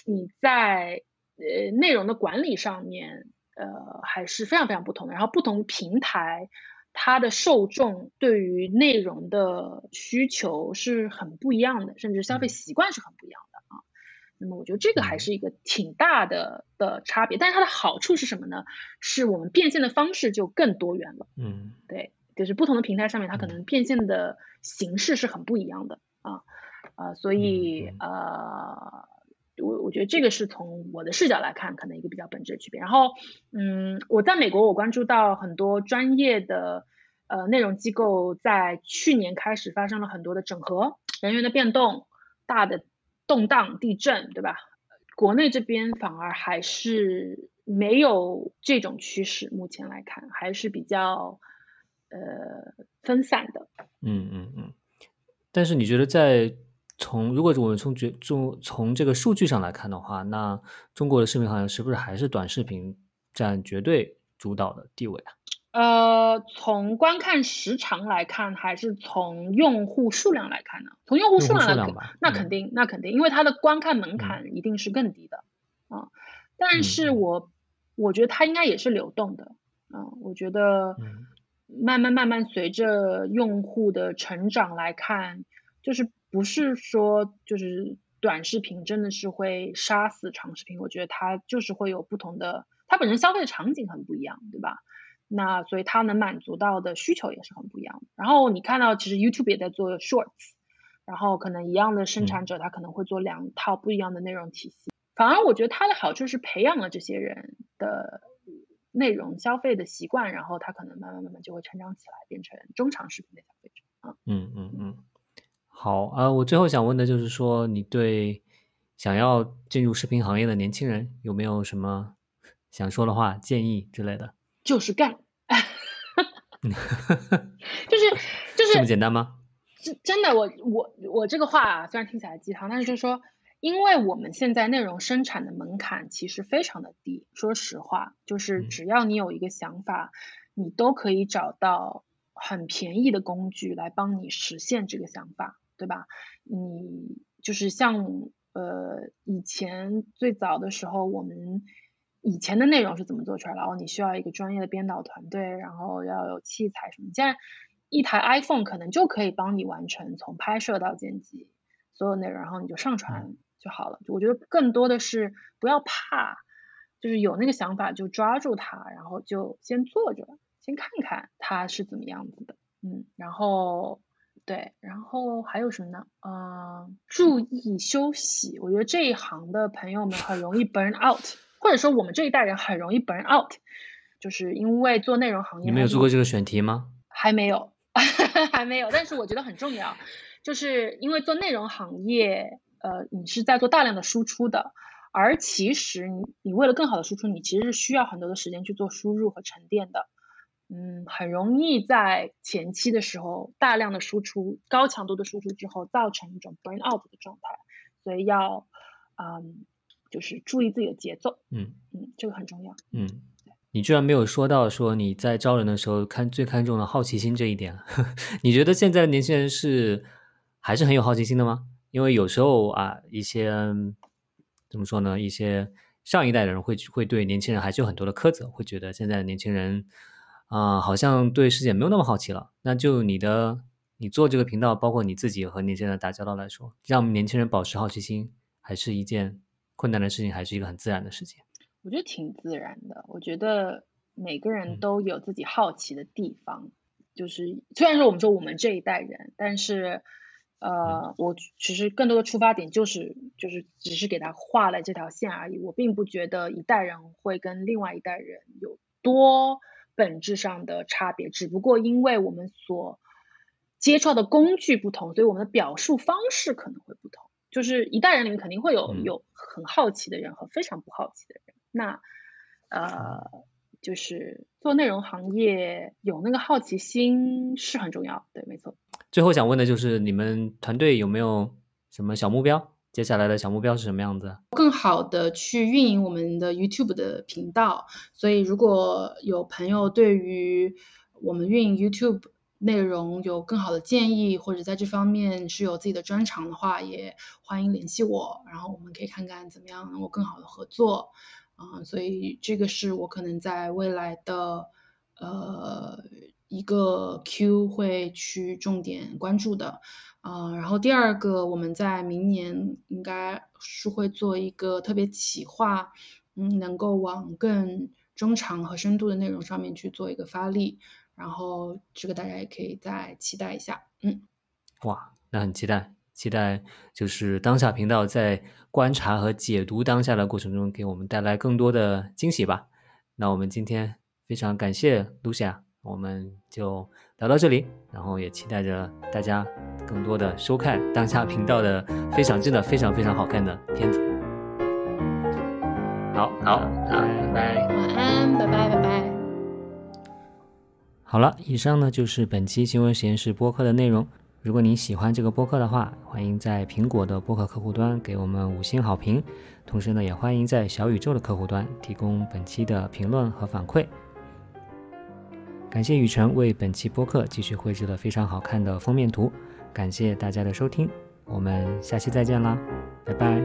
你在呃内容的管理上面，呃还是非常非常不同的，然后不同平台。它的受众对于内容的需求是很不一样的，甚至消费习惯是很不一样的啊。那么我觉得这个还是一个挺大的的差别，但是它的好处是什么呢？是我们变现的方式就更多元了。嗯，对，就是不同的平台上面，它可能变现的形式是很不一样的啊啊，所以呃。我我觉得这个是从我的视角来看，可能一个比较本质的区别。然后，嗯，我在美国，我关注到很多专业的呃内容机构在去年开始发生了很多的整合，人员的变动，大的动荡、地震，对吧？国内这边反而还是没有这种趋势，目前来看还是比较呃分散的。嗯嗯嗯。但是你觉得在？从如果我们从绝从从这个数据上来看的话，那中国的视频行业是不是还是短视频占绝对主导的地位啊？呃，从观看时长来看，还是从用户数量来看呢？从用户数量来看，那肯定那肯定，因为它的观看门槛一定是更低的啊。但是我我觉得它应该也是流动的啊。我觉得慢慢慢慢随着用户的成长来看，就是。不是说就是短视频真的是会杀死长视频，我觉得它就是会有不同的，它本身消费的场景很不一样，对吧？那所以它能满足到的需求也是很不一样的。然后你看到其实 YouTube 也在做 Shorts，然后可能一样的生产者，他可能会做两套不一样的内容体系。反而我觉得它的好处是培养了这些人的内容消费的习惯，然后他可能慢慢慢慢就会成长起来，变成中长视频的消费者啊。嗯嗯嗯。好啊，我最后想问的就是说，你对想要进入视频行业的年轻人有没有什么想说的话、建议之类的？就是干，就是就是这么简单吗？真真的，我我我这个话虽然听起来鸡汤，但是就是说，因为我们现在内容生产的门槛其实非常的低，说实话，就是只要你有一个想法，你都可以找到很便宜的工具来帮你实现这个想法。对吧？你就是像呃以前最早的时候，我们以前的内容是怎么做出来的？然后你需要一个专业的编导团队，然后要有器材什么。现在一台 iPhone 可能就可以帮你完成从拍摄到剪辑所有内容，然后你就上传就好了。我觉得更多的是不要怕，就是有那个想法就抓住它，然后就先做着，先看看它是怎么样子的。嗯，然后。对，然后还有什么呢？嗯，注意休息。我觉得这一行的朋友们很容易 burn out，或者说我们这一代人很容易 burn out，就是因为做内容行业。你没有做过这个选题吗？还没有，还没有。但是我觉得很重要，就是因为做内容行业，呃，你是在做大量的输出的，而其实你你为了更好的输出，你其实是需要很多的时间去做输入和沉淀的。嗯，很容易在前期的时候大量的输出、高强度的输出之后，造成一种 burn out 的状态，所以要，嗯，就是注意自己的节奏。嗯嗯，这个很重要。嗯，你居然没有说到说你在招人的时候看最看重的好奇心这一点，你觉得现在的年轻人是还是很有好奇心的吗？因为有时候啊，一些怎么说呢？一些上一代的人会会对年轻人还是有很多的苛责，会觉得现在的年轻人。啊，好像对世界没有那么好奇了。那就你的，你做这个频道，包括你自己和年轻人打交道来说，让年轻人保持好奇心，还是一件困难的事情，还是一个很自然的事情？我觉得挺自然的。我觉得每个人都有自己好奇的地方。就是虽然说我们说我们这一代人，但是，呃，我其实更多的出发点就是就是只是给他画了这条线而已。我并不觉得一代人会跟另外一代人有多。本质上的差别，只不过因为我们所接触到的工具不同，所以我们的表述方式可能会不同。就是一代人里面肯定会有有很好奇的人和非常不好奇的人。那呃，就是做内容行业有那个好奇心是很重要。对，没错。最后想问的就是你们团队有没有什么小目标？接下来的小目标是什么样子？更好的去运营我们的 YouTube 的频道。所以，如果有朋友对于我们运营 YouTube 内容有更好的建议，或者在这方面是有自己的专长的话，也欢迎联系我。然后我们可以看看怎么样能够更好的合作。啊，所以这个是我可能在未来的呃一个 Q 会去重点关注的。啊，然后第二个，我们在明年应该是会做一个特别企划，嗯，能够往更中长和深度的内容上面去做一个发力，然后这个大家也可以再期待一下，嗯，哇，那很期待，期待就是当下频道在观察和解读当下的过程中，给我们带来更多的惊喜吧。那我们今天非常感谢 Lucia，我们就。聊到这里，然后也期待着大家更多的收看当下频道的非常真的非常非常好看的片子。好，好，拜拜，晚安，拜拜，拜拜。好了，以上呢就是本期新闻实验室播客的内容。如果您喜欢这个播客的话，欢迎在苹果的播客客户端给我们五星好评，同时呢，也欢迎在小宇宙的客户端提供本期的评论和反馈。感谢雨辰为本期播客继续绘制了非常好看的封面图，感谢大家的收听，我们下期再见啦，拜拜。